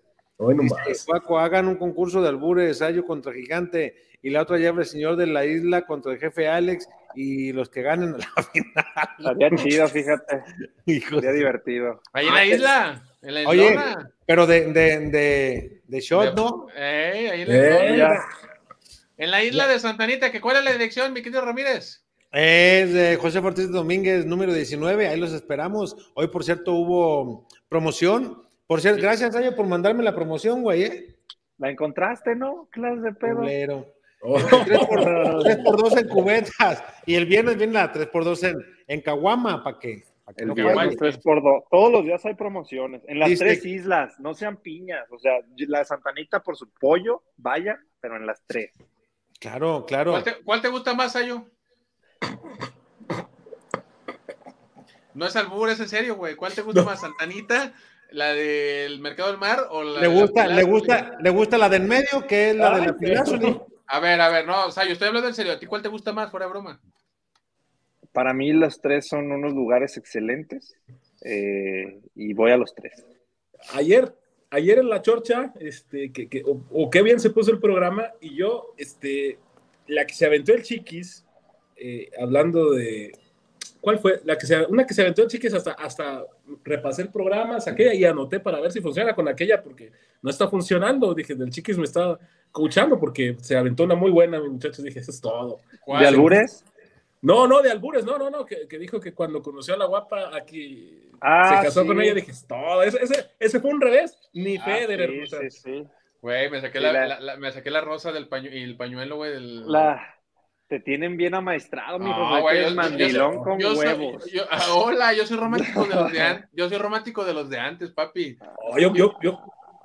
Dice, hagan un concurso de albures, Sayo contra Gigante, y la otra llave el señor de la isla contra el jefe Alex, y los que ganen a la (laughs) final. Estaría chido, fíjate. (laughs) De- divertido. Ahí en la isla. En la Oye, pero de, de, de, de shot, ¿no? Ahí en la Eh. Ya. En la isla de Santanita, que ¿cuál es la dirección, mi querido Ramírez? Es de José Ortiz Domínguez, número 19, ahí los esperamos. Hoy, por cierto, hubo promoción. Por cierto, gracias, Sayo, por mandarme la promoción, güey, ¿eh? ¿La encontraste, no? Clase de pedo. Oh, 3x2 en cubetas. Y el viernes viene la 3x2 en, en Caguama, ¿para qué? El no viernes falle. 3 por 2 Todos los días hay promociones. En las Dice- tres islas, no sean piñas. O sea, la de Santanita por su pollo, vaya, pero en las tres. Claro, claro. ¿Cuál te, cuál te gusta más, Ayo? No es albur, es en serio, güey. ¿Cuál te gusta más, Santanita, la del Mercado del Mar o la Le gusta, la le gusta, le gusta la del medio, que es la de la Pilazuli. A ver, a ver, no, Sayo, estoy hablando en serio. ¿A ti cuál te gusta más, fuera de broma? Para mí, los tres son unos lugares excelentes. eh, y voy a los tres. ayer, ayer en la chorcha, este, que, que- o, o qué bien se puso el programa, y yo, este, la que se aventó el chiquis, eh, hablando de, ¿cuál fue? La que se, una que se aventó el chiquis hasta, hasta repasé el programa, saqué y anoté para ver si funciona con aquella, porque no está funcionando, dije, del chiquis me está escuchando, porque se aventó una muy buena, mi muchacho, dije, eso es todo. ¿De albures? No, no, de albures, no, no, no, que, que dijo que cuando conoció a la guapa aquí Ah, se casó sí. con ella, dije, es todo, ese, ese, ese fue un revés, ni Ah, Federer. sí, o sea, sí, sí. Güey, me saqué la, la- la- la- me saqué la rosa del pañuelo y el pañuelo, güey, del... La, te tienen bien amaestrado, mi No, hijo. güey, el yo- mandilón yo- con yo soy- huevos. yo- ah, hola, yo soy romántico de los de (laughs) antes. Yo soy romántico de los de antes, papi. oh, yo, yo, yo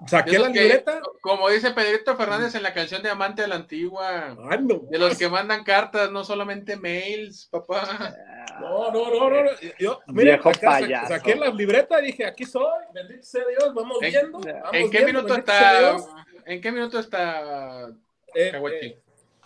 saqué la que- libreta, como dice Pedrito Fernández en la canción de Amante de la Antigua. Ay, no, De los que mandan cartas, no solamente mails, papá. no, no, no, no, no, yo, mira, Viejo acá sa- payaso. saqué la libreta, dije, aquí soy, bendito sea Dios, vamos ¿En- viendo. en vamos ¿En qué viendo, minuto está? ¿En qué minuto está Eh, eh,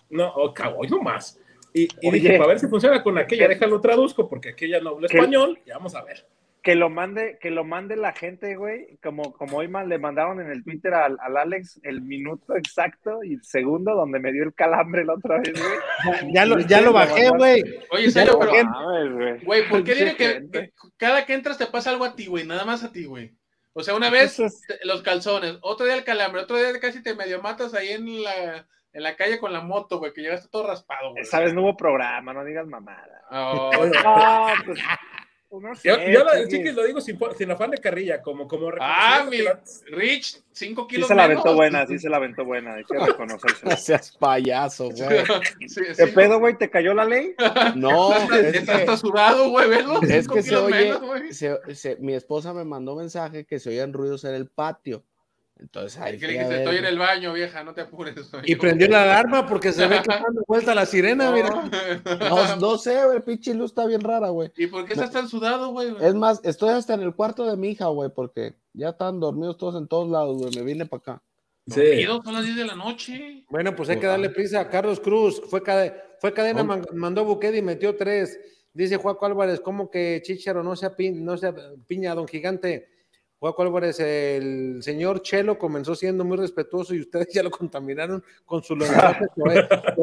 no, oh, cago, no más. Y, y Oye. dije, para ver si funciona con aquella, déjalo traduzco, porque aquella no habla ¿Qué? español, y vamos a ver. Que lo mande, que lo mande la gente, güey, como, como hoy mal le mandaron en el Twitter al, al Alex el minuto exacto y el segundo donde me dio el calambre la otra vez, güey. (laughs) Ya lo, ya lo bajé, güey. Oye, Sayo, pero, Mames, güey. ¿por qué tiene que, cada que entras te pasa algo a ti, güey? Nada más a ti, güey. O sea, una vez Entonces, te- los calzones, otro día el calambre, otro día casi te medio matas ahí en la, en la calle con la moto, güey, que llegaste todo raspado, güey. esa vez no hubo programa, no digas mamada. Oh, (laughs) No, pues, pues no sé, Yo, yo la del chiquis. lo digo sin, sin afán de carrilla, como, como Ah, mi que la- Rich, 5 Sí kilos se la menos. aventó buena, sí se la aventó buena, hay que reconocerse. (laughs) No seas payaso, güey. Sí, ¿Qué sí. pedo, güey? ¿Te cayó la ley? No, (laughs) es Está que, hasta sudado, güey, velo. es cinco que se kilos oye, menos, güey. se- se- mi esposa me mandó mensaje que se oían ruidos en el patio. Entonces ahí Que le dijiste, estoy en el baño, vieja, no te apures. (laughs) Y prendió la alarma porque se ve que está dando vuelta la sirena, mira. (laughs) No, no sé, güey, pinche luz está bien rara, güey. ¿Y por qué estás tan sudado, güey? Es más, estoy hasta en el cuarto de mi hija, güey, porque ya están dormidos todos en todos lados, güey. Me vine para acá. Sí. Dormido, son las 10 de la noche. Bueno, pues hay que darle prisa a Carlos Cruz. Fue, cade- fue cadena, man- mandó Buquedi y metió tres. Dice Juaco Álvarez, ¿cómo que Chicharo no sea, pi- no sea piña, don Gigante? Juaco Álvarez, el señor Chelo comenzó siendo muy respetuoso y ustedes ya lo contaminaron con su (laughs) lenguaje.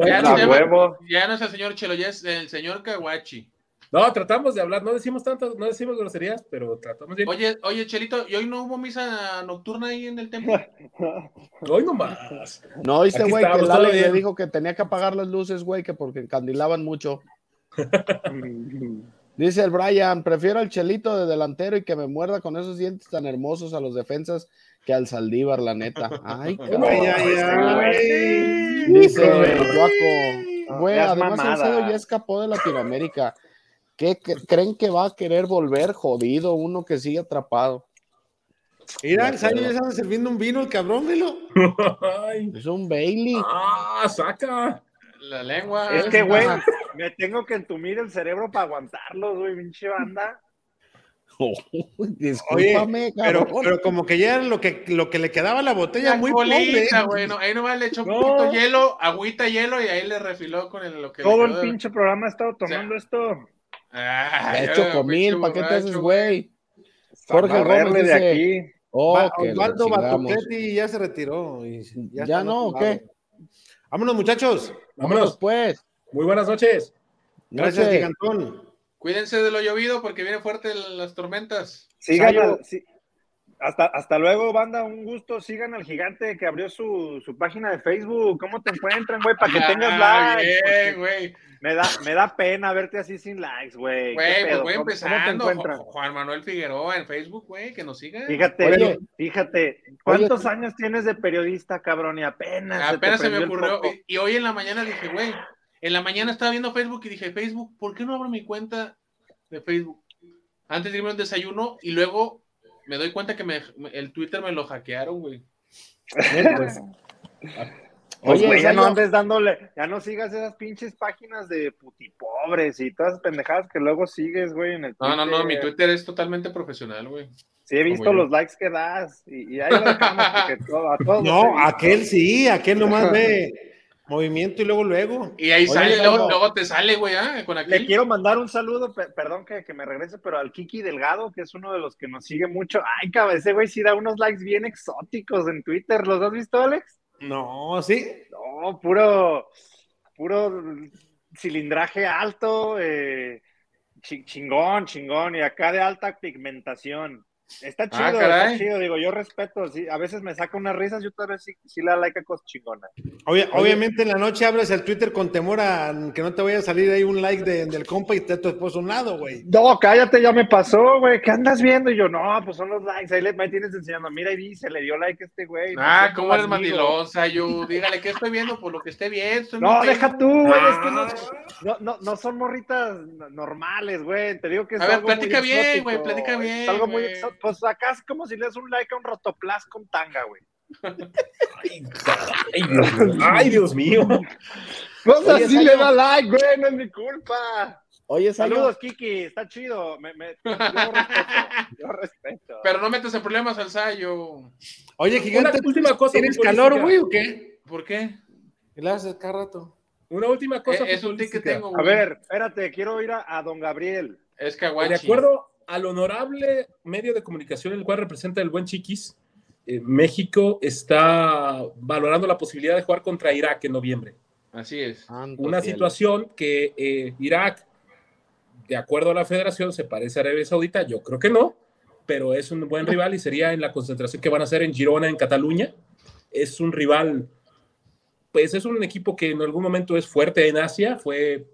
Ya no, llama- ya no es el señor Chelo, ya es el señor Kawachi. No, tratamos de hablar, no decimos tantas, no decimos groserías, pero tratamos de. Oye, oye, Chelito, ¿y hoy no hubo misa nocturna ahí en el templo? (laughs) Hoy nomás. No, oíste, güey, que Ale le dijo que tenía que apagar las luces, güey, que porque encandilaban mucho. (laughs) Dice el Brian, prefiero al Chelito de delantero y que me muerda con esos dientes tan hermosos a los defensas que al Saldívar, la neta. Ay, (laughs) cabrón. Ay, ay, ay. Dice. Joaco, güey, además mamada. Salcedo ya escapó de Latinoamérica. ¿Qué, creen que va a querer volver jodido uno que sigue atrapado? Mira, el Sayo ya estaba sirviendo un vino, el cabrón, velo. (laughs) Es un Bailey. Ah, saca. La lengua. Es que, güey, me tengo que entumir el cerebro para aguantarlo, güey, pinche banda. (laughs) Discúlpame, Pero, cabrón. pero como que ya lo que, lo que le quedaba a la botella La muy pobre. colita, güey. no, ahí nomás le echó un poquito hielo, agüita, hielo, y ahí le refiló con el, lo que Todo le el pinche programa he estado tomando esto. Ay, De hecho, comil, ¿para qué te haces, güey? Jorge Gómez de aquí. Oh, Osvaldo. Batuquetti ya se retiró. y ¿Ya no, o qué? Vámonos, muchachos. Vámonos, pues. Muy buenas noches. Gracias, Noche. Gigantón. Cuídense de lo llovido porque viene fuerte las tormentas. Sigan al- sí. hasta, hasta luego, banda. Un gusto. Sigan al gigante que abrió su, su página de Facebook. ¿Cómo te encuentran, güey? Para que tengas Ah, likes. bien, porque güey. Me da, me da pena verte así sin likes, güey. ¿Qué Güey, pues voy ¿Cómo- cómo te empezando. encuentran? Ju- Juan Manuel Figueroa en Facebook, güey, que nos siga. Fíjate, Oye. fíjate, ¿cuántos años tienes de periodista, cabrón? Y apenas. te Apenas se me prendió el ocurrió. y hoy en la mañana dije, güey, en la mañana estaba viendo Facebook y dije, Facebook, ¿por qué no abro mi cuenta de Facebook? Antes de irme a un desayuno y luego me doy cuenta que me- me- el Twitter me lo hackearon, güey. Pues, Pues, (laughs) Oye, güey, ya no andes dándole, ya no sigas esas pinches páginas de putipobres y todas esas pendejadas que luego sigues, güey, en el No, no, no, mi Twitter. Twitter es totalmente profesional, güey. Sí, he visto Como yo. los likes que das y, y ahí lo dejamos porque (laughs) todo- a todos No, aquel sí, aquel nomás ve movimiento y luego, luego. Y ahí Oye, sale, luego, luego te sale, güey, ¿ah? Con Le aquel. quiero mandar un saludo, pe- perdón que, que me regrese, pero al Kiki Delgado, que es uno de los que nos sigue mucho. Ay, cabrón, ese güey sí da unos likes bien exóticos en Twitter. ¿Los has visto, Alex? No, sí. No, puro, puro cilindraje alto, eh, chi- chingón, chingón, y acá de alta pigmentación. Está chido, Ah, está caray. chido, digo, yo respeto, sí, a veces me saca unas risas, yo tal vez sí, sí le da like a cosas chingonas. Obvia- obviamente en la noche abres el Twitter con temor a que no te vaya a salir ahí un like de- del compa y esté tu esposo a un lado, güey. No, cállate, ya me pasó, güey, ¿qué andas viendo? Y yo, no, pues son los likes, ahí le, me tienes enseñando, mira, ahí dice, le dio like a este güey. Ah, no, ¿cómo eres mandilón, Sayo? Dígale, ¿qué estoy viendo? Por lo que esté bien. estoy No, deja tú, güey, es que Ah. no, no, no, no son morritas normales, güey. Te digo que es A ver, algo muy platica bien, exótico, güey, platica es bien, algo muy güey. Pues acá es como si le das un like a un rotoplas con tanga, güey. ay, Dios mío. Ay, Dios mío. Pues Oye, así le da like, güey, no es mi culpa. Oye, Sayo. Saludos, Kiki, está chido. Me, me- yo respeto, yo respeto. Pero no metas en problemas al Sayo. Oye, gigante, última cosa. ¿tienes calor, güey, o qué? ¿Por qué? ¿Qué le haces cada rato? Una última cosa. Eh, es un tic que tengo, A güey. ver, espérate, quiero ir a, a don Gabriel. Es Kawachi. De acuerdo al honorable medio de comunicación, el cual representa el buen Chiquis, eh, México está valorando la posibilidad de jugar contra Irak en noviembre. Así es. Santo Una cielo. situación que eh, Irak, de acuerdo a la federación, se parece a Arabia Saudita. Yo creo que no, pero es un buen rival y sería en la concentración que van a hacer en Girona, en Cataluña. Es un rival, pues es un equipo que en algún momento es fuerte en Asia, fue,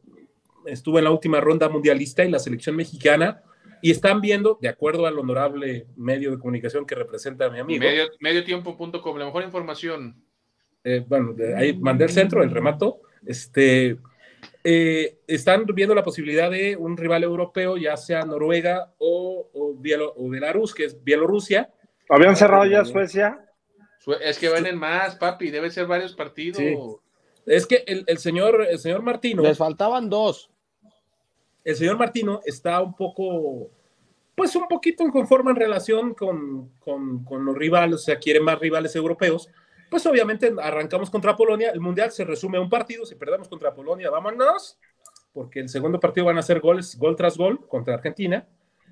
estuvo en la última ronda mundialista y la selección mexicana. Y están viendo, de acuerdo al honorable medio de comunicación que representa a mi amigo, Medio, mediotiempo.com, la mejor información. eh, bueno, de ahí mandé el centro, el remato, este, eh, están viendo la posibilidad de un rival europeo, ya sea Noruega o, o, Bielo- o Belarus, que es Bielorrusia. ¿Habían cerrado ya Suecia? Sue- Es que vienen más, papi, debe ser varios partidos. Sí. Es que el, el señor, el señor Martino, Les faltaban dos. El señor Martino está un poco, pues un poquito inconforme en relación con, con, con los rivales, o sea, quiere más rivales europeos. Pues obviamente arrancamos contra Polonia, el Mundial se resume a un partido, si perdemos contra Polonia, vámonos, porque el segundo partido van a ser goles, gol tras gol contra Argentina,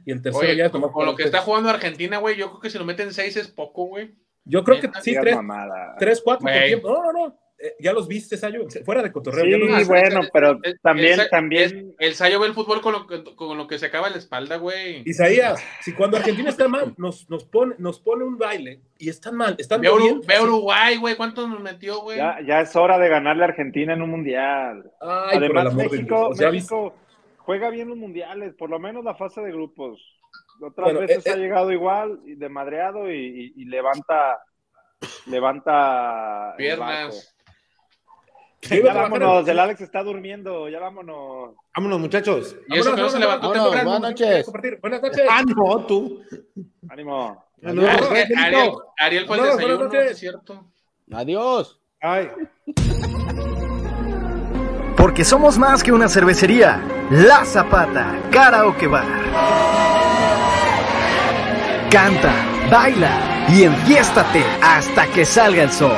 y el tercero Oye, ya es con, nomás con lo que está jugando Argentina, güey, yo creo que si lo meten seis es poco, güey. Yo creo que sí, tres, mamada. tres, cuatro por Güey. tiempo. No, no, no, ya los viste, Sayo, fuera de cotorreo. Sí, ya los viste. bueno, pero El- también, el- también. El Sayo ve el fútbol con lo que, con lo que se acaba la espalda, güey. Isaías, si cuando Argentina está mal, nos, nos, pone, nos pone un baile y están mal, están Ve, Uru- bien. ve Uruguay, güey, ¿cuántos nos metió, güey? Ya, ya es hora de ganarle a Argentina en un mundial. Ay, por el Además, México. México juega bien los mundiales, por lo menos la fase de grupos. Otras Bueno, veces eh, ha eh. llegado igual, y de madreado y, y- y levanta, levanta. Piernas. (laughs) Ya vámonos, el Alex está durmiendo, ya vámonos. Vámonos, muchachos. Y eso que no Vámonos, se levantó vámonos, temprano. buenas noches. Buenas noches. Ah, no, tú. Ánimo. No, Ariel, Ariel fue el desayuno, buenas noches. ¿es cierto? Adiós. Ay. Porque somos más que una cervecería. La Zapata, Karaoke Bar. Canta, baila y enfiéstate hasta que salga el sol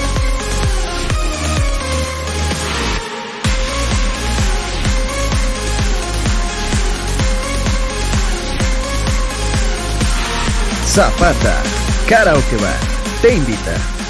Zapata, Karaoke Bar, te invita.